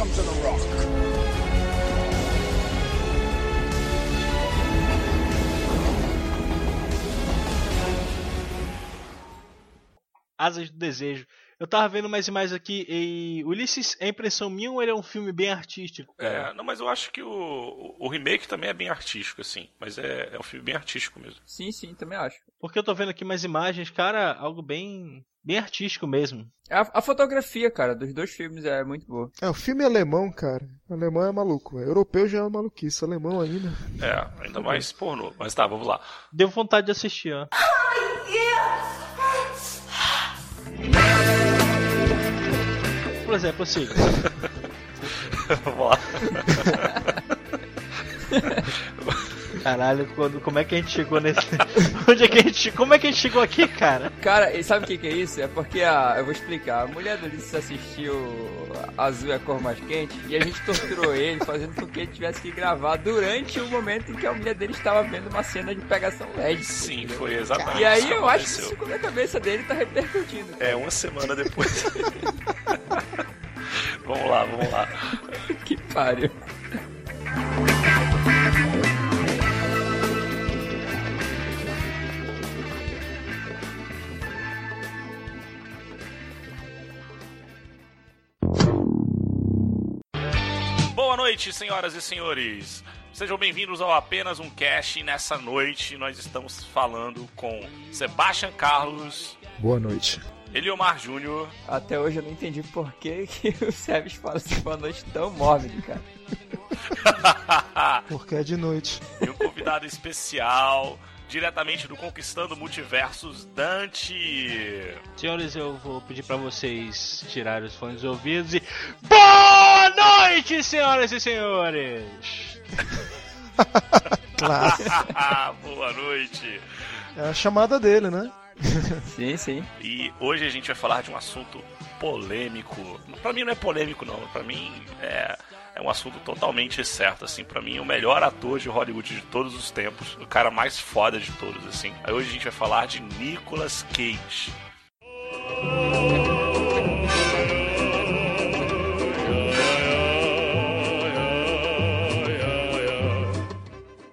Welcome to the Rock. Asas do Desejo. Eu tava vendo mais imagens aqui e Ulisses, é impressão minha ou ele é um filme bem artístico? É, não, mas eu acho que o, o remake também é bem artístico, assim. Mas é, é um filme bem artístico mesmo. Sim, sim, também acho. Porque eu tô vendo aqui mais imagens, cara, algo bem bem artístico mesmo. A, a fotografia, cara, dos dois filmes é muito boa. É, o filme é alemão, cara. O alemão é maluco. velho. Europeu já é maluquice. Alemão ainda. É, ainda mais pornô. Mas tá, vamos lá. Deu vontade de assistir, ó. Por exemplo, assim, vamos lá. caralho, quando, como é que a gente chegou nesse. Onde é que a gente. Como é que a gente chegou aqui, cara? Cara, e sabe o que, que é isso? É porque a. Eu vou explicar. A mulher do Ulisses assistiu Azul é a cor mais quente e a gente torturou ele, fazendo com que ele tivesse que gravar durante o momento em que a mulher dele estava vendo uma cena de pegação LED. Sim, foi exatamente E aí eu acho que isso na cabeça dele tá repercutindo. É, uma semana depois. vamos lá, vamos lá. Que pariu. Boa noite, senhoras e senhores. Sejam bem-vindos ao Apenas um Cast. Nessa noite nós estamos falando com Sebastian Carlos, Boa noite. Eliomar Júnior, Até hoje eu não entendi por que, que o Sebes fala assim uma noite tão móvel, cara. Porque é de noite. e um convidado especial, diretamente do Conquistando Multiversos, Dante. Senhores, eu vou pedir pra vocês tirarem os fones de ouvidos e. Boa noite, senhoras e senhores! Claro. Boa noite. É a chamada dele, né? Sim, sim. E hoje a gente vai falar de um assunto polêmico. Pra mim não é polêmico não, Pra mim é é um assunto totalmente certo, assim. Pra mim, o melhor ator de Hollywood de todos os tempos. O cara mais foda de todos, assim. Aí hoje a gente vai falar de Nicolas Cage.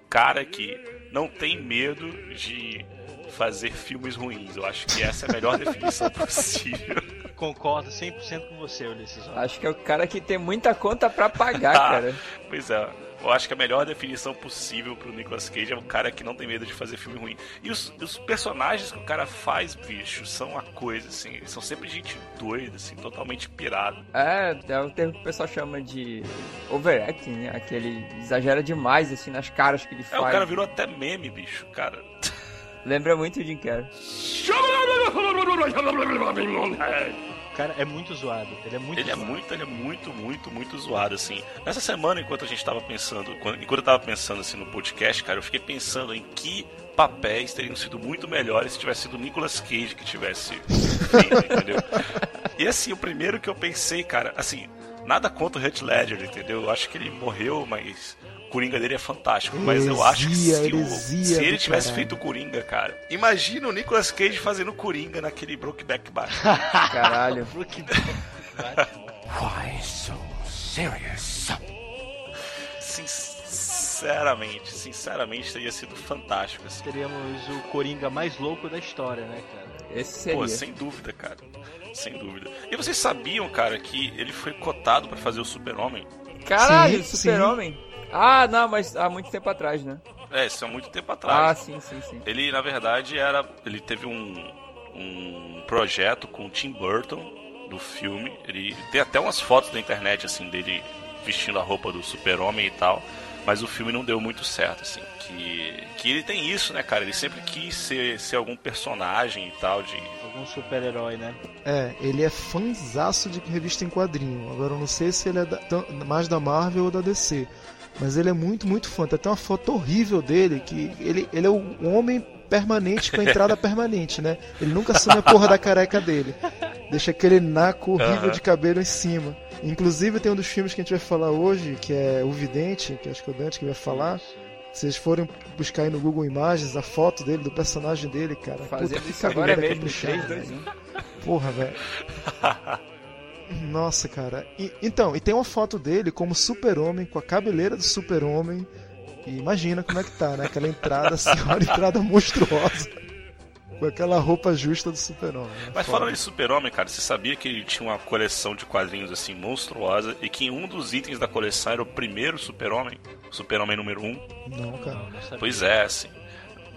Cara que não tem medo de fazer filmes ruins. Eu acho que essa é a melhor definição possível. Concordo 100% com você, Ulisses. Acho que é o cara que tem muita conta pra pagar, Ah, cara. Pois é. Eu acho que a melhor definição possível pro Nicolas Cage é um cara que não tem medo de fazer filme ruim. E os, os personagens que o cara faz, bicho, são uma coisa, assim. Eles são sempre gente doida, assim, totalmente pirado. É, é o termo que o pessoal chama de overacting, né? Aquele exagera demais, assim, nas caras que ele É, faz. o cara virou até meme, bicho, cara. Lembra muito o Jim Carrey. Cara é muito zoado. Ele é muito Ele é zoado. muito, ele é muito, muito, muito zoado, assim. Nessa semana, enquanto a gente tava pensando, enquanto eu tava pensando assim no podcast, cara, eu fiquei pensando em que papéis teriam sido muito melhores se tivesse sido o Nicolas Cage que tivesse feito, entendeu? E assim, o primeiro que eu pensei, cara, assim, nada contra o Heath Ledger, entendeu? Eu acho que ele morreu, mas Coringa dele é fantástico. Mas eu acho que Heresia, se, o- se ele tivesse caralho. feito o Coringa, cara, imagina o Nicolas Cage fazendo Coringa naquele Brokeback Back. Caralho. Sinceramente, sinceramente teria sido fantástico. Assim. Teríamos o Coringa mais louco da história, né, cara? Esse seria. Pô, sem dúvida, cara. Sem dúvida. E vocês sabiam, cara, que ele foi cotado pra fazer o Super-Homem? Caralho, Sim, Super-Homem. Ah, não, mas há muito tempo atrás, né? É, isso há muito tempo Ah, atrás. sim, sim, sim. Ele, na verdade, era. Ele teve um, um projeto com o Tim Burton do filme. Ele tem até umas fotos na internet, assim, dele vestindo a roupa do Super-Homem e tal. Mas o filme não deu muito certo, assim. Que, que ele tem isso, né, cara? Ele sempre quis ser, ser algum personagem e tal, de. Algum super-herói, né? É, ele é fãzaço de revista em quadrinho. Agora eu não sei se ele é da- mais da Marvel ou da DC. Mas ele é muito, muito fã. Tem até uma foto horrível dele, que ele, ele é o homem permanente com a entrada permanente, né? Ele nunca assume a porra da careca dele. Deixa aquele naco horrível Aham. de cabelo em cima. Inclusive tem um dos filmes que a gente vai falar hoje, que é O Vidente, que acho que é o Dante que vai falar. Se vocês forem buscar aí no Google Imagens a foto dele, do personagem dele, cara. Fazendo puta, que isso agora cabeleira mesmo, caprichada, 3, 2, velho. 1. Porra, velho. Nossa, cara. E- então, e tem uma foto dele como super-homem, com a cabeleira do super-homem. E imagina como é que tá, né? Aquela entrada, assim, uma entrada monstruosa. Com aquela roupa justa do super-homem. né? Mas Foda. falando de Super-Homem, cara, você sabia que ele tinha uma coleção de quadrinhos assim monstruosa e que um dos itens da coleção era o primeiro Super-Homem, o Super-Homem número 1? Um? Não, cara. Não, não. Pois é, assim.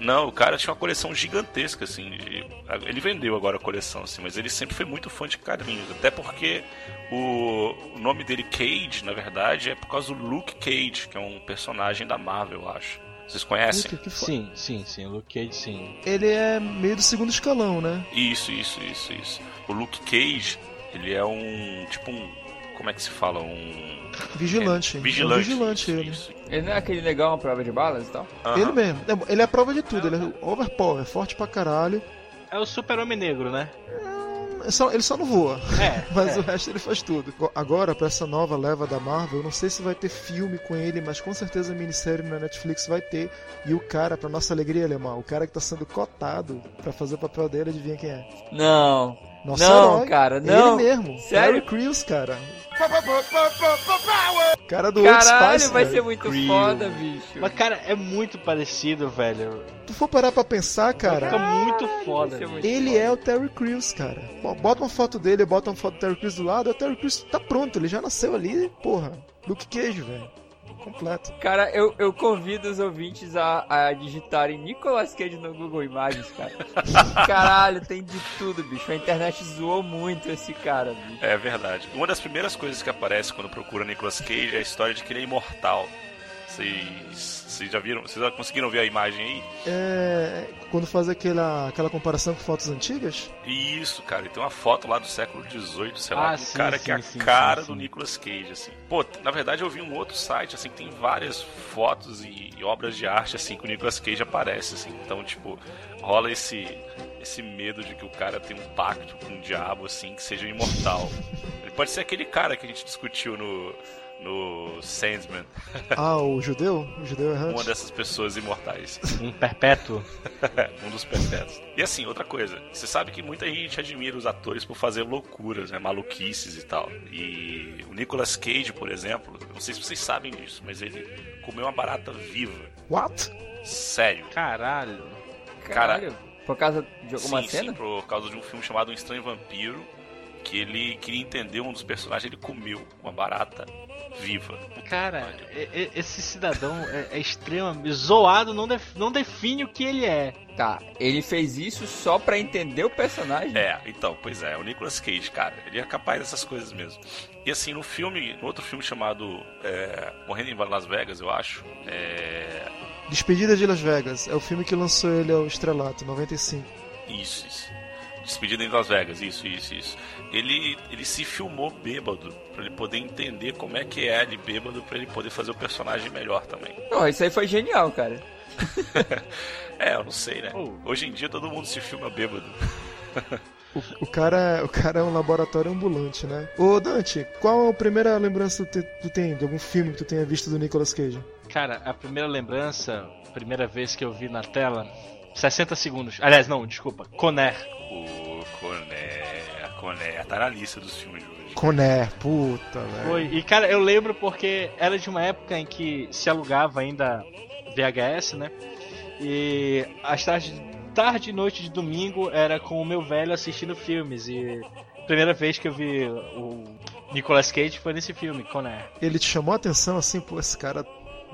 Não, o cara tinha uma coleção gigantesca, assim. de- Ele vendeu agora a coleção, assim, mas ele sempre foi muito fã de quadrinhos. Até porque o, o nome dele, Cage, na verdade, é por causa do Luke Cage, que é um personagem da Marvel, eu acho. Vocês conhecem? Foda. Sim, sim, sim. O Luke Cage, sim. Ele é meio do segundo escalão, né? Isso, isso, isso, isso. O Luke Cage, ele é um. Tipo um. Como é que se fala? Um. Vigilante. É, É um vigilante. vigilante isso, ele. isso. Ele não é aquele legal, uma prova de balas e tal? Aham. Ele mesmo. É- Ele é a prova de tudo. Ele é overpower, é forte pra caralho. É o Super-Homem Negro, né? É só- ele só não voa. É. Mas é. o resto ele faz tudo. Agora, pra essa nova leva da Marvel, eu não sei se vai ter filme com ele, mas com certeza a minissérie na Netflix vai ter. E o cara, pra nossa alegria, Alemão, o cara que tá sendo cotado pra fazer o papel dele, adivinha quem é? Não. Nosso Não, herói. cara, não. Ele mesmo. Sério? Terry Crews, cara. Cara do Old Caralho, Spice, vai velho. ser muito Crew. foda, bicho. Mas, cara, é muito parecido, velho. Tu for parar pra pensar, Fica cara, muito Vai foda. muito ele foda. é o Terry Crews, cara. Bota uma foto dele, bota uma foto do Terry Crews do lado, o Terry Crews tá pronto, ele já nasceu ali, porra. Luke Cage, velho. Completo. Cara, eu, eu convido os ouvintes a, a digitarem Nicolas Cage no Google Imagens, cara. Caralho, tem de tudo, bicho. A internet zoou muito esse cara, bicho. É verdade. Uma das primeiras coisas que aparece quando procura Nicolas Cage é a história de que ele é imortal. Vocês, vocês já viram? Vocês já conseguiram ver a imagem aí? É, quando faz aquela, aquela comparação com fotos antigas, Isso, cara. E tem uma foto lá do século XVIII, sei lá, Ah, de um sim, cara sim, que é a sim, cara sim, do sim. Nicolas Cage, assim. Pô, na verdade eu vi um outro site, assim, que tem várias fotos e, e obras de arte, assim, que o Nicolas Cage aparece, assim. Então, tipo, rola esse, esse medo de que o cara tem um pacto com o diabo, assim, que seja imortal. Ele pode ser aquele cara que a gente discutiu no, no Sandman, ah, o judeu, o judeu uma errante. dessas pessoas imortais. Um perpétuo. um dos perpétuos. E assim, outra coisa, você sabe que muita gente admira os atores por fazer loucuras, né, maluquices e tal. E o Nicolas Cage, por exemplo, não sei se vocês sabem disso, mas ele comeu uma barata viva. What? Sério. Caralho. Caralho. Por causa de alguma sim, cena? sim, por causa de um filme chamado Um Estranho Vampiro, que ele queria entender um dos personagens, ele comeu uma barata viva. Cara, esse cidadão é, é extremamente. Zoado não, def- não define o que ele é. Tá, ele fez isso só pra entender o personagem? É, então, pois é, o Nicolas Cage, cara, ele é capaz dessas coisas mesmo. E assim, no filme, no outro filme chamado é, Morrendo em Las Vegas, eu acho, é, Despedida de Las Vegas, é o filme que lançou ele ao estrelato, 95. Isso, isso. Despedida em Las Vegas, isso, isso, isso. Ele, ele se filmou bêbado pra ele poder entender como é que é ele bêbado pra ele poder fazer o personagem melhor também. Porra, isso aí foi genial, cara. É, eu não sei, né? Oh. Hoje em dia todo mundo se filma bêbado. O, o cara, o cara é um laboratório ambulante, né? Ô Dante, qual a primeira lembrança que tu, tem de algum filme que tu tenha visto do Nicolas Cage? Cara, a primeira lembrança, a primeira vez que eu vi na tela, 60 segundos. Aliás, não, desculpa, Conner. O Coné, a Coné tá na lista dos filmes de hoje. Conner, puta, velho. Foi. E cara, eu lembro porque era de uma época em que se alugava ainda VHS, né? E as tardes, tarde e noite de domingo era com o meu velho assistindo filmes. E a primeira vez que eu vi o Nicolas Cage foi nesse filme, Conner. Ele te chamou a atenção assim, pô, esse cara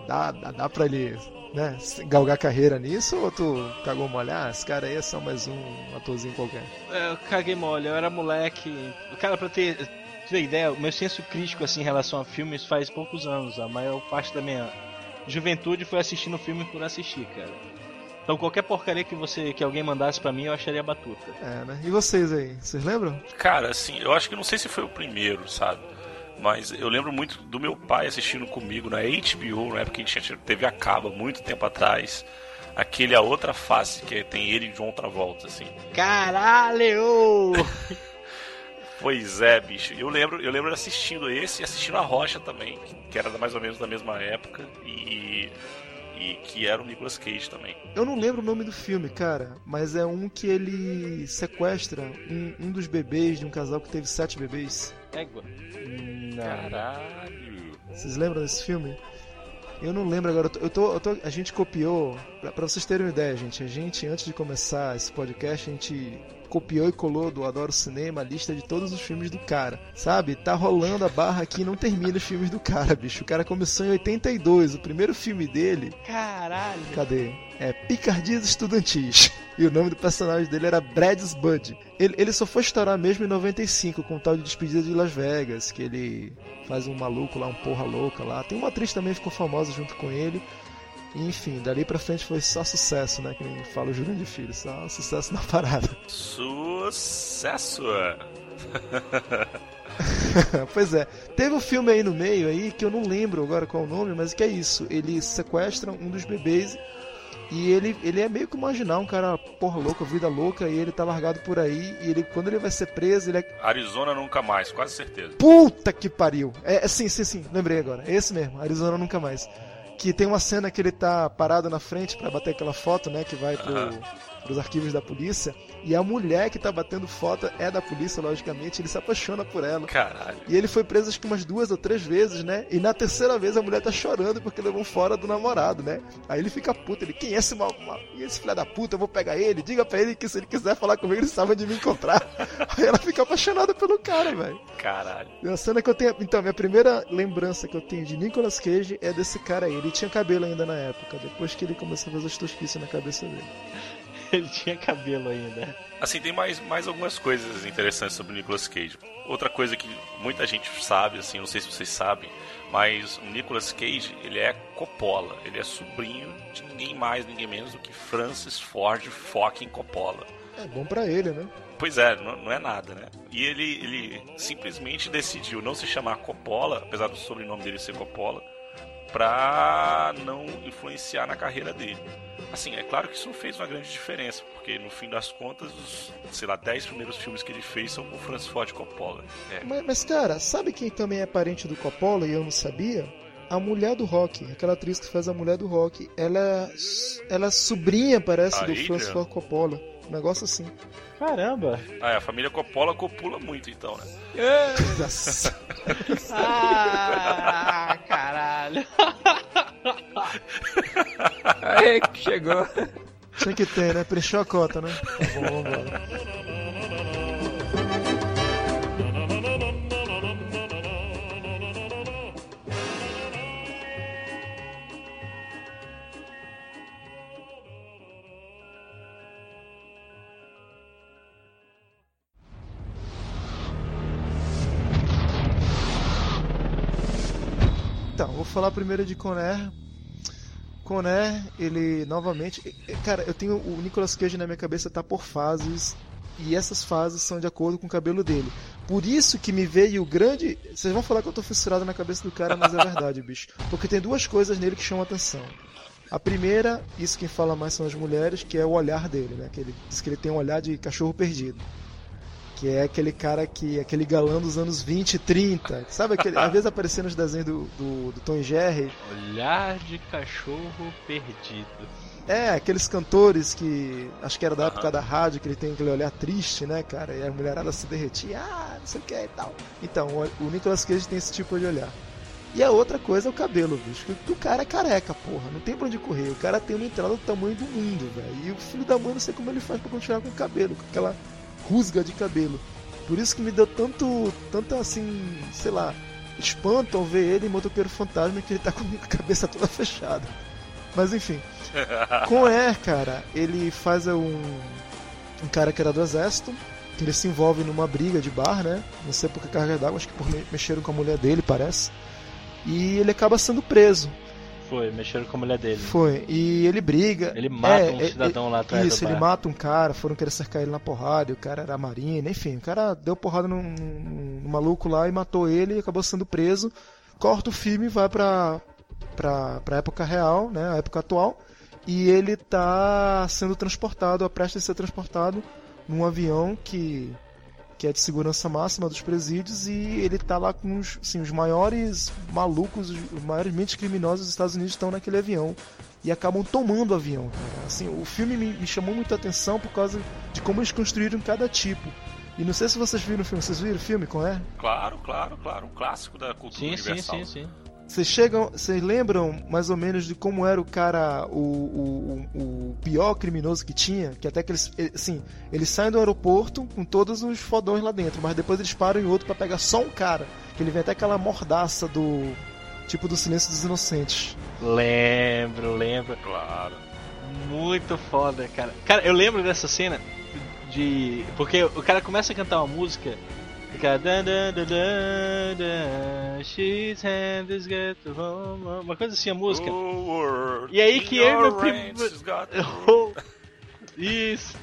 dá, dá, dá pra ele, né, galgar carreira nisso? Ou tu cagou molhar? Ah, esse cara aí é só mais um atorzinho qualquer. É, Eu caguei mole, eu era moleque. Cara, pra ter, ter ideia, o meu senso crítico assim, em relação a filmes faz poucos anos. A maior parte da minha juventude foi assistindo filme por assistir, cara. Então qualquer porcaria que você que alguém mandasse pra mim, eu acharia batuta. É, né? E vocês aí, vocês lembram? Cara, assim, eu acho que não sei se foi o primeiro, sabe? Mas eu lembro muito do meu pai assistindo comigo na HBO, na época que a gente TV a cabo, muito tempo atrás. Aquele A Outra Face, que tem ele e João Travolta, assim. Caralho! Pois é, bicho. Eu lembro, eu lembro assistindo esse e assistindo a Rocha também, que era mais ou menos da mesma época e, e que era o Nicolas Cage também. Eu não lembro o nome do filme, cara, mas é um que ele sequestra um, um dos bebês de um casal que teve sete bebês. Égua. Não. Caralho. Vocês lembram desse filme? Eu não lembro agora. Eu tô, eu tô- a gente copiou. Pra, pra vocês terem uma ideia, gente. A gente, antes de começar esse podcast, a gente copiou e colou do Adoro Cinema a lista de todos os filmes do cara. Sabe? Tá rolando a barra aqui e não termina os filmes do cara, bicho. O cara começou em 82. O primeiro filme dele. Caralho. Cadê? É Picardias Estudantis. E o nome do personagem dele era Brad's Bud. Ele, ele só foi estourar mesmo em 95 com o tal de Despedida de Las Vegas, que ele faz um maluco lá, um porra louca lá. Tem uma atriz também que ficou famosa junto com ele. Enfim, dali pra frente foi só sucesso, né? Que nem fala o de Filho, só sucesso na parada. Sucesso! pois é, teve um filme aí no meio aí que eu não lembro agora qual o nome, mas que é isso. Ele sequestra um dos bebês e ele, ele é meio que marginal, um cara porra louca, vida louca, e ele tá largado por aí. E ele, quando ele vai ser preso, ele é. Arizona nunca mais, quase certeza. Puta que pariu! É, é sim, sim, sim, lembrei agora. É esse mesmo, Arizona nunca mais. Que tem uma cena que ele tá parado na frente pra bater aquela foto, né? Que vai pro, Aham. Pros arquivos da polícia. E a mulher que tá batendo foto é da polícia, logicamente. Ele se apaixona por ela. Caralho. E ele foi preso acho que umas duas ou três vezes, né? E na terceira vez a mulher tá chorando porque levou fora do namorado, né? Aí ele fica puto, ele, quem é esse mal, mal- esse filho da puta? Eu vou pegar ele, diga pra ele que se ele quiser falar comigo, ele sabe onde me encontrar. Aí ela fica apaixonada pelo cara, velho. Caralho. A cena que eu tenho. Então, minha primeira lembrança que eu tenho de Nicolas Cage é desse cara aí. Ele tinha cabelo ainda na época, depois que ele começou a fazer as tosquices na cabeça dele. Ele tinha cabelo ainda. Assim, tem mais, mais algumas coisas interessantes sobre o Nicolas Cage. Outra coisa que muita gente sabe, assim, não sei se vocês sabem, mas o Nicolas Cage, ele é Coppola. Ele é sobrinho de ninguém mais, ninguém menos do que Francis Ford fucking Coppola. É bom pra ele, né? Pois é, não, não é nada, né? E ele, ele simplesmente decidiu não se chamar Coppola, apesar do sobrenome dele ser Coppola, pra não influenciar na carreira dele. Assim, é claro que isso não fez uma grande diferença, porque no fim das contas, os, sei lá, 10 primeiros filmes que ele fez são com o Francis Ford Coppola. É, Mas, mas, cara, sabe quem também é parente do Coppola e eu não sabia? A mulher do rock, aquela atriz que faz a mulher do rock. Ela, é- ela é sobrinha, parece, A do? Francis Ford Coppola. Um negócio assim. Caramba. Ah, é, a família Coppola copula muito, então, né? Nossa. Ah, caralho. Aí que chegou. Tinha que ter, né? Preencheu a cota, né? Tá bom, vambora. Falar primeiro de Conair. Conair, ele novamente. Cara, eu tenho o Nicolas Cage na minha cabeça tá por fases. E essas fases são de acordo com o cabelo dele. Por isso que me veio o grande. Vocês vão falar que eu tô fissurado na cabeça do cara, mas é verdade, bicho. Porque tem duas coisas nele que chamam atenção. A primeira, isso quem fala mais são as mulheres, que é o olhar dele, né? Que ele diz que ele tem um olhar de cachorro perdido. Que é aquele cara que. aquele galã dos anos 20 e 30. Sabe aquele. Às vezes aparecia nos desenhos do, do, do Tom Jerry. Olhar de cachorro perdido. É, aqueles cantores que. Acho que era da Aham. época da rádio, que ele tem aquele olhar triste, né, cara? E a mulherada se derretia, ah, não sei o que e tal. Então, o o Nicolas Cage tem esse tipo de olhar. E a outra coisa é o cabelo, bicho. Que o cara é careca, porra. Não tem pra onde correr. O cara tem uma entrada do tamanho do mundo, velho. E o filho da mãe não sei como ele faz pra continuar com o cabelo, com aquela rusga de cabelo. Por isso que me deu tanto, tanto assim, sei lá, espanto ao ver ele em Motoqueiro Fantasma que ele tá com a cabeça toda fechada. Mas enfim. Com é, cara, ele faz um, um cara que era do exército, ele se envolve numa briga de bar, né? Não sei por que carga d'água, acho que por me- mexeram com a mulher dele, parece. E ele acaba sendo preso. Foi, mexeram com a mulher dele. Foi. E ele briga. Ele mata É, um é, cidadão lá é, atrás Isso, ele bar. mata um cara, foram querer cercar ele na porrada, e o cara era marina, enfim, o cara deu porrada num, num- maluco lá e matou ele e acabou sendo preso. Corta o filme e vai pra, pra, pra época real, né? A época atual. E ele tá sendo transportado, a prestes a ser transportado num avião que que é de segurança máxima dos presídios, e ele tá lá com os, assim, os maiores malucos, os maiores mentes criminosos dos Estados Unidos estão naquele avião e acabam tomando o avião. Assim, o filme me, me chamou muita atenção por causa de como eles construíram cada tipo. E não sei se vocês viram o filme. Vocês viram o filme com é? Claro, claro, claro. Um clássico da cultura Sim, sim, universal. sim, sim. Vocês chegam, vocês lembram mais ou menos de como era o cara, o, o, o- o pior criminoso que tinha? Que até que eles, eh, assim, eles saem do aeroporto com todos os fodões lá dentro, mas depois eles param em outro pra pegar só um cara. Que ele vem até aquela mordaça do, tipo do Silêncio dos Inocentes. Lembro, lembro. Claro. Muito foda, cara. Cara, eu lembro dessa cena de. Porque o cara começa a cantar uma música. Fica. dan, dan, dan, She's hand is get to home. Uma coisa assim a música. Oh, E aí que eu e meu primo- got- Isso.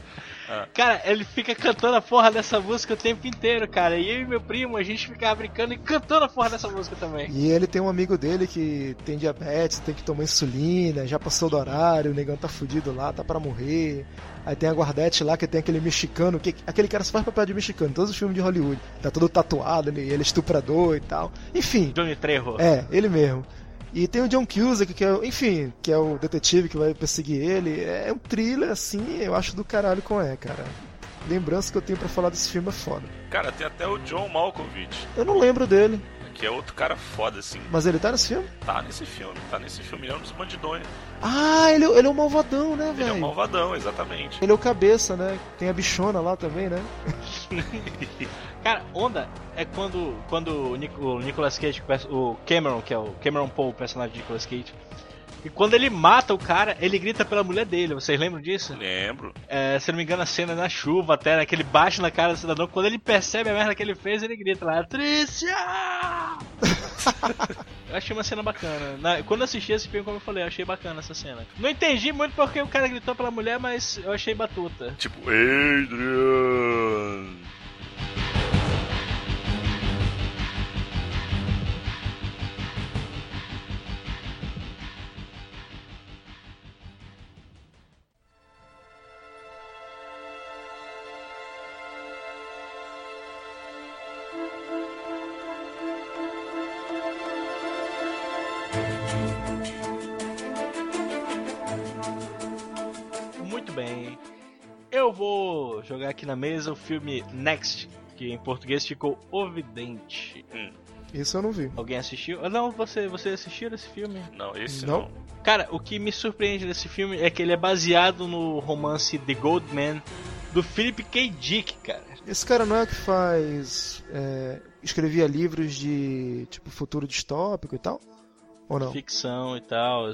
Ah. Cara, ele fica cantando a porra dessa música o tempo inteiro, cara. E eu e meu primo, a gente ficava brincando e cantando a porra dessa música também. E ele tem um amigo dele que tem diabetes, tem que tomar insulina, já passou do horário, o negão tá fudido lá, tá pra morrer. Aí tem a guardete lá que tem aquele mexicano, que aquele cara só faz papel de mexicano, em todos os filmes de Hollywood. Tá todo tatuado, ele, ele é estuprador e tal. Enfim, Johnny Trejo. é, ele mesmo. E tem o John Cusack, que é, enfim, que é o detetive que vai perseguir ele. É um thriller, assim, eu acho do caralho com é, cara. Lembrança que eu tenho pra falar desse filme é foda. Cara, tem até o John Malkovich, Eu não lembro dele, que é outro cara foda, assim. mas ele tá nesse filme? Tá nesse filme, tá nesse filme. Ele é um dos bandidões. Ah, ele, ele é o malvadão, né, Ele é um velho? malvadão, exatamente. Ele é o cabeça, né? Tem a bichona lá também, né? Cara, onda é quando, quando o, Nic- o Nicolas Cage, o Cameron, que é o Cameron Paul, o personagem de Nicolas Cage, e quando ele mata o cara, ele grita pela mulher dele. Vocês lembram disso? Lembro. É, se não me engano, a cena é na chuva até, né? Que ele bate na cara do cidadão. Quando ele percebe a merda que ele fez, ele grita lá, Trícia! eu achei uma cena bacana. Na- quando eu assisti esse filme, como eu falei, eu achei bacana essa cena. Não entendi muito porque o cara gritou pela mulher, mas eu achei batuta. Tipo, Adrian. Aqui na mesa o filme Next, que em português ficou O Vidente. Isso eu não vi. Alguém assistiu? Ah, Não, você, você assistiu esse filme? Não, esse Não. não. Cara, o que me surpreende desse filme é que ele é baseado no romance The Goldman do Philip K. Dick, cara. Esse cara não é que faz. é, escrevia livros de tipo futuro distópico e tal? Ou não? Ficção e tal.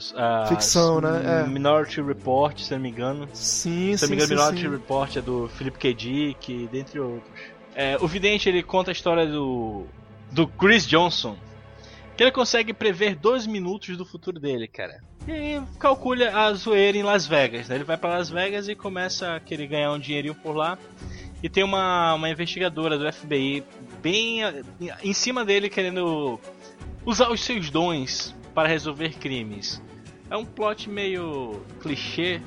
Ficção, né? É. Minority Report, se não me engano. Sim, Se não sim, me engano, sim, Minority sim. Report é do Philip K. Dick, dentre outros. É, o Vidente ele conta a história do, do Chris Johnson, que ele consegue prever dois minutos do futuro dele, cara. E aí calcula a zoeira em Las Vegas. Né? Ele vai pra Las Vegas e começa a querer ganhar um dinheirinho por lá. E tem uma, uma investigadora do FBI bem em cima dele querendo usar os seus dons para resolver crimes. É um plot meio clichê,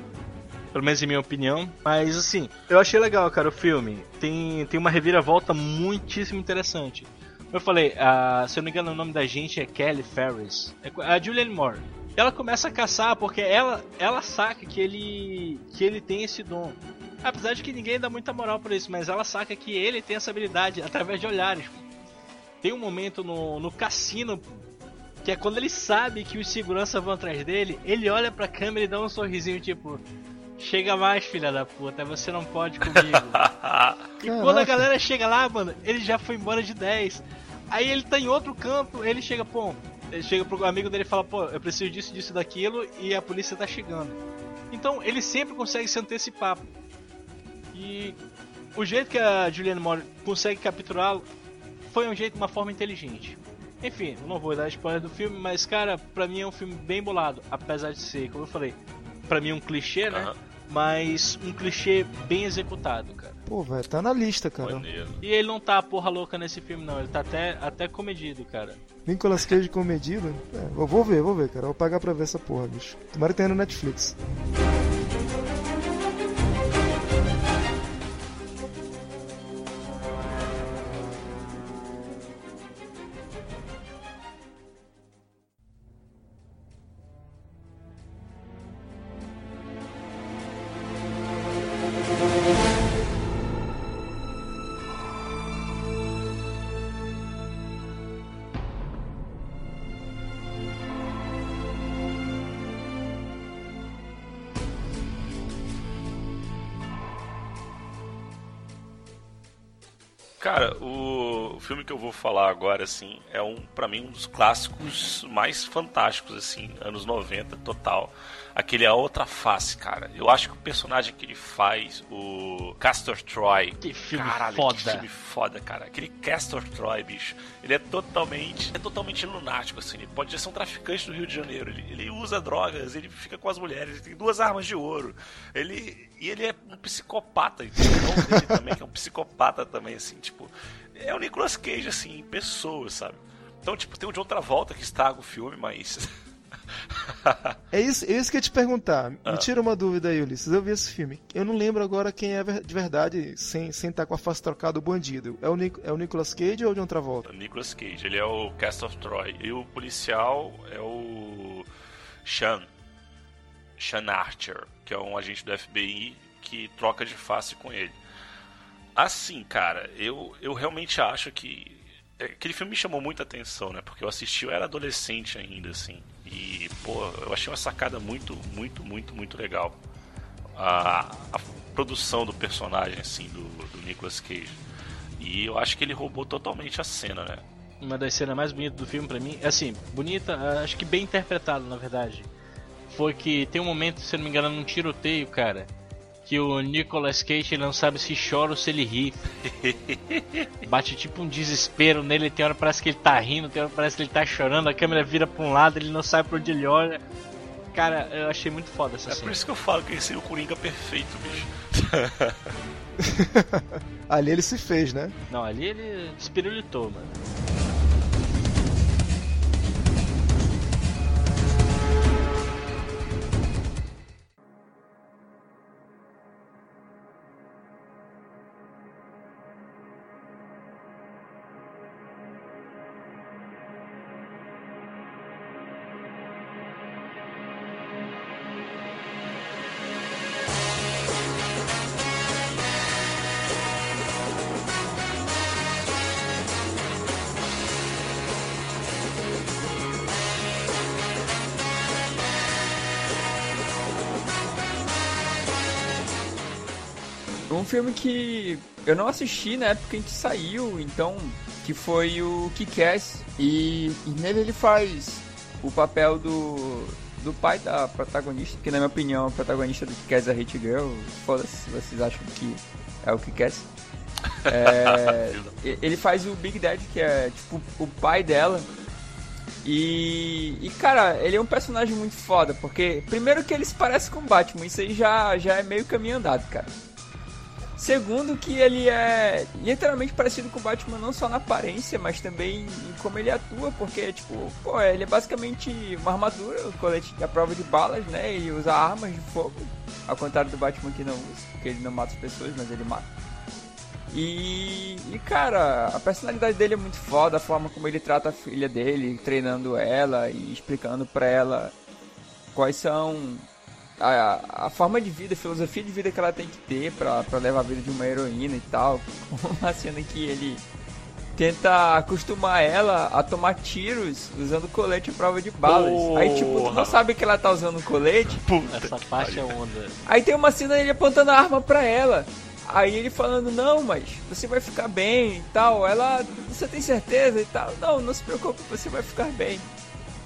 pelo menos em minha opinião. Mas assim, eu achei legal, cara, o filme. Tem, tem uma reviravolta muitíssimo interessante. Eu falei, a, se eu não me engano, o nome da gente é Kelly Ferris. É a Julianne Moore. Ela começa a caçar porque ela, ela saca que ele, que ele tem esse dom. Apesar de que ninguém dá muita moral por isso, mas ela saca que ele tem essa habilidade através de olhares. Tem um momento no, no cassino que é quando ele sabe que os seguranças vão atrás dele, ele olha pra câmera e dá um sorrisinho tipo: Chega mais, filha da puta, você não pode comigo. e quando a galera chega lá, mano, ele já foi embora de 10. Aí ele tá em outro canto, ele chega, pô, ele chega pro amigo dele e fala: Pô, eu preciso disso, disso, daquilo, e a polícia tá chegando. Então ele sempre consegue se antecipar. E o jeito que a Julianne Moore consegue capturá-lo foi um jeito, uma forma inteligente. Enfim, eu não vou dar spoiler do filme, mas cara, pra mim é um filme bem bolado, apesar de ser, como eu falei, pra mim um clichê, né? Aham. Mas um clichê bem executado, cara. Pô, velho, tá na lista, cara. Maneiro. E ele não tá porra louca nesse filme, não. Ele tá até, até comedido, cara. Nicolas Cage comedido? É, eu vou ver, vou ver, cara. Eu vou pagar pra ver essa porra, bicho. Tomara que tenha no Netflix. Cara, o filme que eu vou falar agora, assim, é um, para mim, um dos clássicos mais fantásticos, assim, anos 90, total. Aquele A Outra Face, cara. Eu acho que o personagem que ele faz, o Castor Troy. Que filme caralho, foda. Que filme foda, cara. Aquele Castor Troy, bicho. Ele é totalmente. É totalmente lunático, assim. Ele pode ser um traficante do Rio de Janeiro. Ele, ele usa drogas, ele fica com as mulheres, ele tem duas armas de ouro. Ele. E ele é um psicopata. entendeu? O irmão dele também, que é um psicopata também, assim, tipo. É o Nicolas Cage, assim, em pessoa, sabe? Então, tipo, tem o John Travolta que estraga o filme, mas. É isso, é isso que eu ia te perguntar. Ah. Me tira uma dúvida aí, Ulisses. Eu vi esse filme. Eu não lembro agora quem é de verdade, sem estar sem tá com a face trocada, o bandido. É o, Nic- é o Nicolas Cage ou o John Travolta? Nicolas Cage, ele é o Cast of Troy. E o policial é o Sean. Sean Archer, que é um agente do FBI que troca de face com ele. Assim, cara, eu, eu realmente acho que. é, Aquele filme me chamou muita atenção, né? Porque eu assisti, eu era adolescente ainda, assim. E, pô, eu achei uma sacada muito, muito, muito, muito legal. A, a produção do personagem, assim, do, do Nicolas Cage. E eu acho que ele roubou totalmente a cena, né? Uma das cenas mais bonitas do filme pra mim, assim, bonita, acho que bem interpretado na verdade. Foi que tem um momento, se não me engano, num tiroteio, cara, que o Nicolas Cage não sabe se chora ou se ele ri. Bate tipo um desespero nele, tem hora que parece que ele tá rindo, tem hora que parece que ele tá chorando, a câmera vira pra um lado, ele não sabe pra onde ele olha. Cara, eu achei muito foda essa É por cena. isso que eu falo que ele seria o Coringa perfeito, bicho. Ali ele se fez, né? Não, ali ele espirulitou, mano. Um filme que eu não assisti na época em que saiu, então, que foi o Kick-Ass. E, e nele ele faz o papel do, do pai da protagonista, que na minha opinião, a protagonista do Kick-Ass é a Hit Girl. Foda-se se vocês acham que é o Kick-Ass. É, ele faz o Big Dad, que é tipo o pai dela. E, e, cara, ele é um personagem muito foda, porque primeiro que ele se parece com o Batman, isso aí já, já é meio caminho andado, cara. Segundo que ele é literalmente parecido com o Batman não só na aparência, mas também em como ele atua, porque tipo, pô, ele é basicamente uma armadura, um colete à prova de balas, né? Ele usa armas de fogo, ao contrário do Batman que não usa, porque ele não mata as pessoas, mas ele mata. E, e, cara, a personalidade dele é muito foda, a forma como ele trata a filha dele, treinando ela e explicando pra ela quais são a, a forma de vida, a filosofia de vida que ela tem que ter pra, pra levar a vida de uma heroína e tal. Uma cena que ele tenta acostumar ela a tomar tiros usando colete à prova de balas. Aí, tipo, tu não sabe que ela tá usando colete, Puta Essa parte é onda. Aí tem uma cena dele apontando a arma pra ela. Aí ele falando, não, mas você vai ficar bem e tal. Ela, você tem certeza e tal? Não, não se preocupe, você vai ficar bem.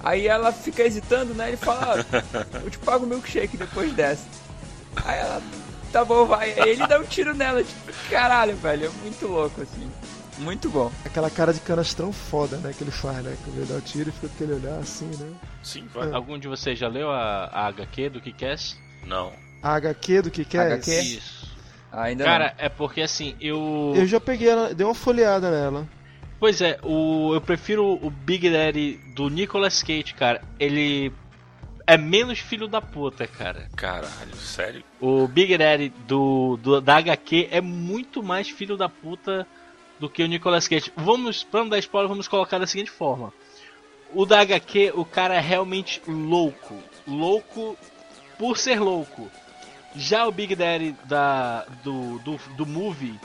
Aí ela fica hesitando, né? Ele fala, ah, eu te pago o milkshake depois dessa. Aí ela, tá bom, vai. Aí ele dá um tiro nela, tipo, caralho, velho, é muito louco, assim. Muito bom. Aquela cara de canastrão foda, né? Que ele faz, né? Quando ele dá o tiro e fica com aquele olhar assim, né? Sim, vai. Algum de vocês já leu a, a HQ do Kick-Ass? Não. A HQ do que quer? HQ? Isso. Ainda Cara, é porque assim, eu. Eu já peguei ela, dei uma folheada nela. Pois é, o, eu prefiro o Big Daddy do Nicolas Cage, cara. Ele é menos filho da puta, cara. Caralho, sério? O Big Daddy do, do- da HQ é muito mais filho da puta do que o Nicolas Cage. Vamos, pra não dar spoiler, vamos colocar da seguinte forma. O da HQ, o cara é realmente louco. Louco por ser louco. Já o Big Daddy da, do, do, do movie,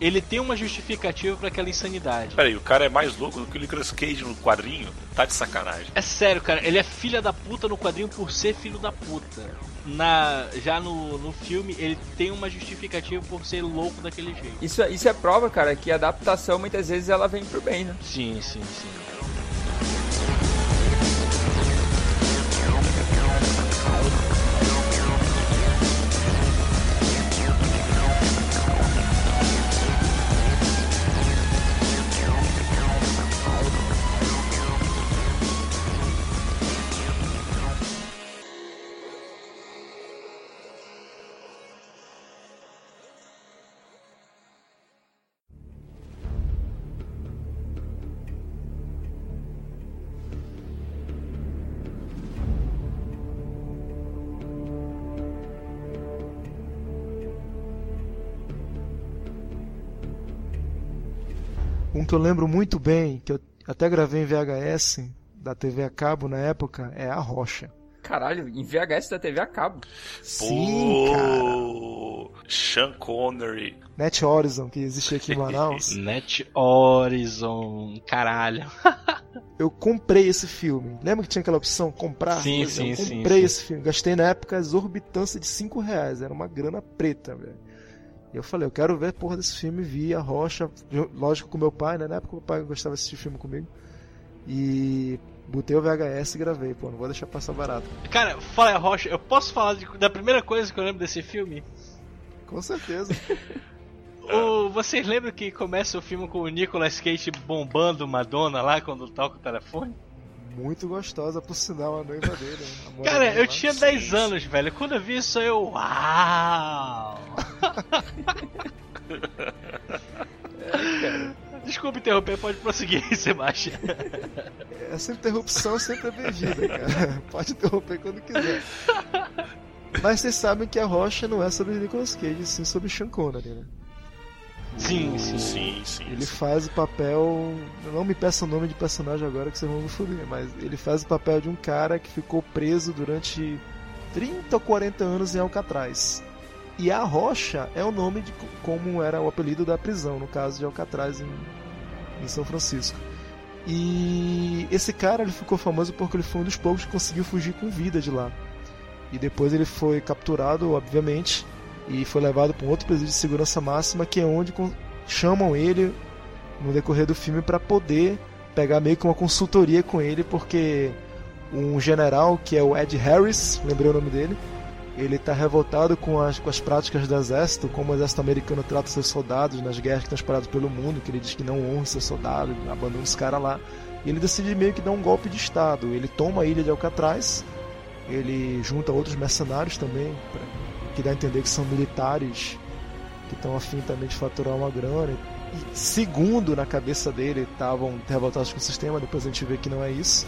ele tem uma justificativa para aquela insanidade. Peraí, o cara é mais louco do que o Nicolas Cage no quadrinho? Tá de sacanagem. É sério, cara, ele é filha da puta no quadrinho por ser filho da puta. Na, já no, no filme, ele tem uma justificativa por ser louco daquele jeito. Isso, é- isso é prova, cara, que a adaptação muitas vezes ela vem pro bem, né? Sim, sim, sim. Que eu lembro muito bem, que eu até gravei em VHS, da TV a cabo na época, é A Rocha. Caralho, em VHS da TV a cabo. Sim, cara. Pô, Sean Connery. Net Horizon, que existia aqui em Manaus. Net Horizon, caralho. eu comprei esse filme. Lembra que tinha aquela opção comprar? Sim, Eu sim, sim, comprei sim. esse filme. Gastei na época a exorbitância de 5 reais. Era uma grana preta, velho. Eu falei, eu quero ver a porra desse filme. Vi a Rocha, lógico com meu pai, né? Na época meu pai gostava de assistir filme comigo. E botei o VHS e gravei. Pô, não vou deixar passar barato. Cara, fala aí, Rocha, eu posso falar de- da primeira coisa que eu lembro desse filme? Com certeza. O, vocês lembram que começa o filme com o Nicolas Cage bombando Madonna lá quando toca o telefone? Muito gostosa, por sinal, a noiva dele. né? A Cara, eu lá. tinha 10 anos, velho. Quando eu vi isso, eu. Uau! Desculpa interromper, pode prosseguir, Sebastião. Essa interrupção sempre é bem-vinda, cara. Pode interromper quando quiser. Mas vocês sabem que a Rocha não é sobre Nicolas Cage, sim sobre Sean Connery, né? Sim, sim. Sim, sim. Ele faz o papel. Não me peça o nome de personagem agora que vocês vão me foder, mas ele faz o papel de um cara que ficou preso durante 30 ou 40 anos em Alcatraz. E a Rocha é o nome de co- como era o apelido da prisão, no caso de Alcatraz em, em São Francisco. E esse cara ele ficou famoso porque ele foi um dos poucos que conseguiu fugir com vida de lá. E depois ele foi capturado, obviamente, e foi levado para um outro presídio de segurança máxima, que é onde chamam ele no decorrer do filme para poder pegar meio que uma consultoria com ele, porque um general que é o Ed Harris, lembrei o nome dele, ele está revoltado com as, com as práticas do exército, como o exército americano trata seus soldados nas guerras que estão espalhadas pelo mundo, que ele diz que não honra seus soldados, abandona os caras lá. E ele decide meio que dar um golpe de estado. Ele toma a ilha de Alcatraz, ele junta outros mercenários também, que dá a entender que são militares que estão afim também de faturar uma grana. E segundo na cabeça dele, estavam revoltados com o sistema, depois a gente vê que não é isso.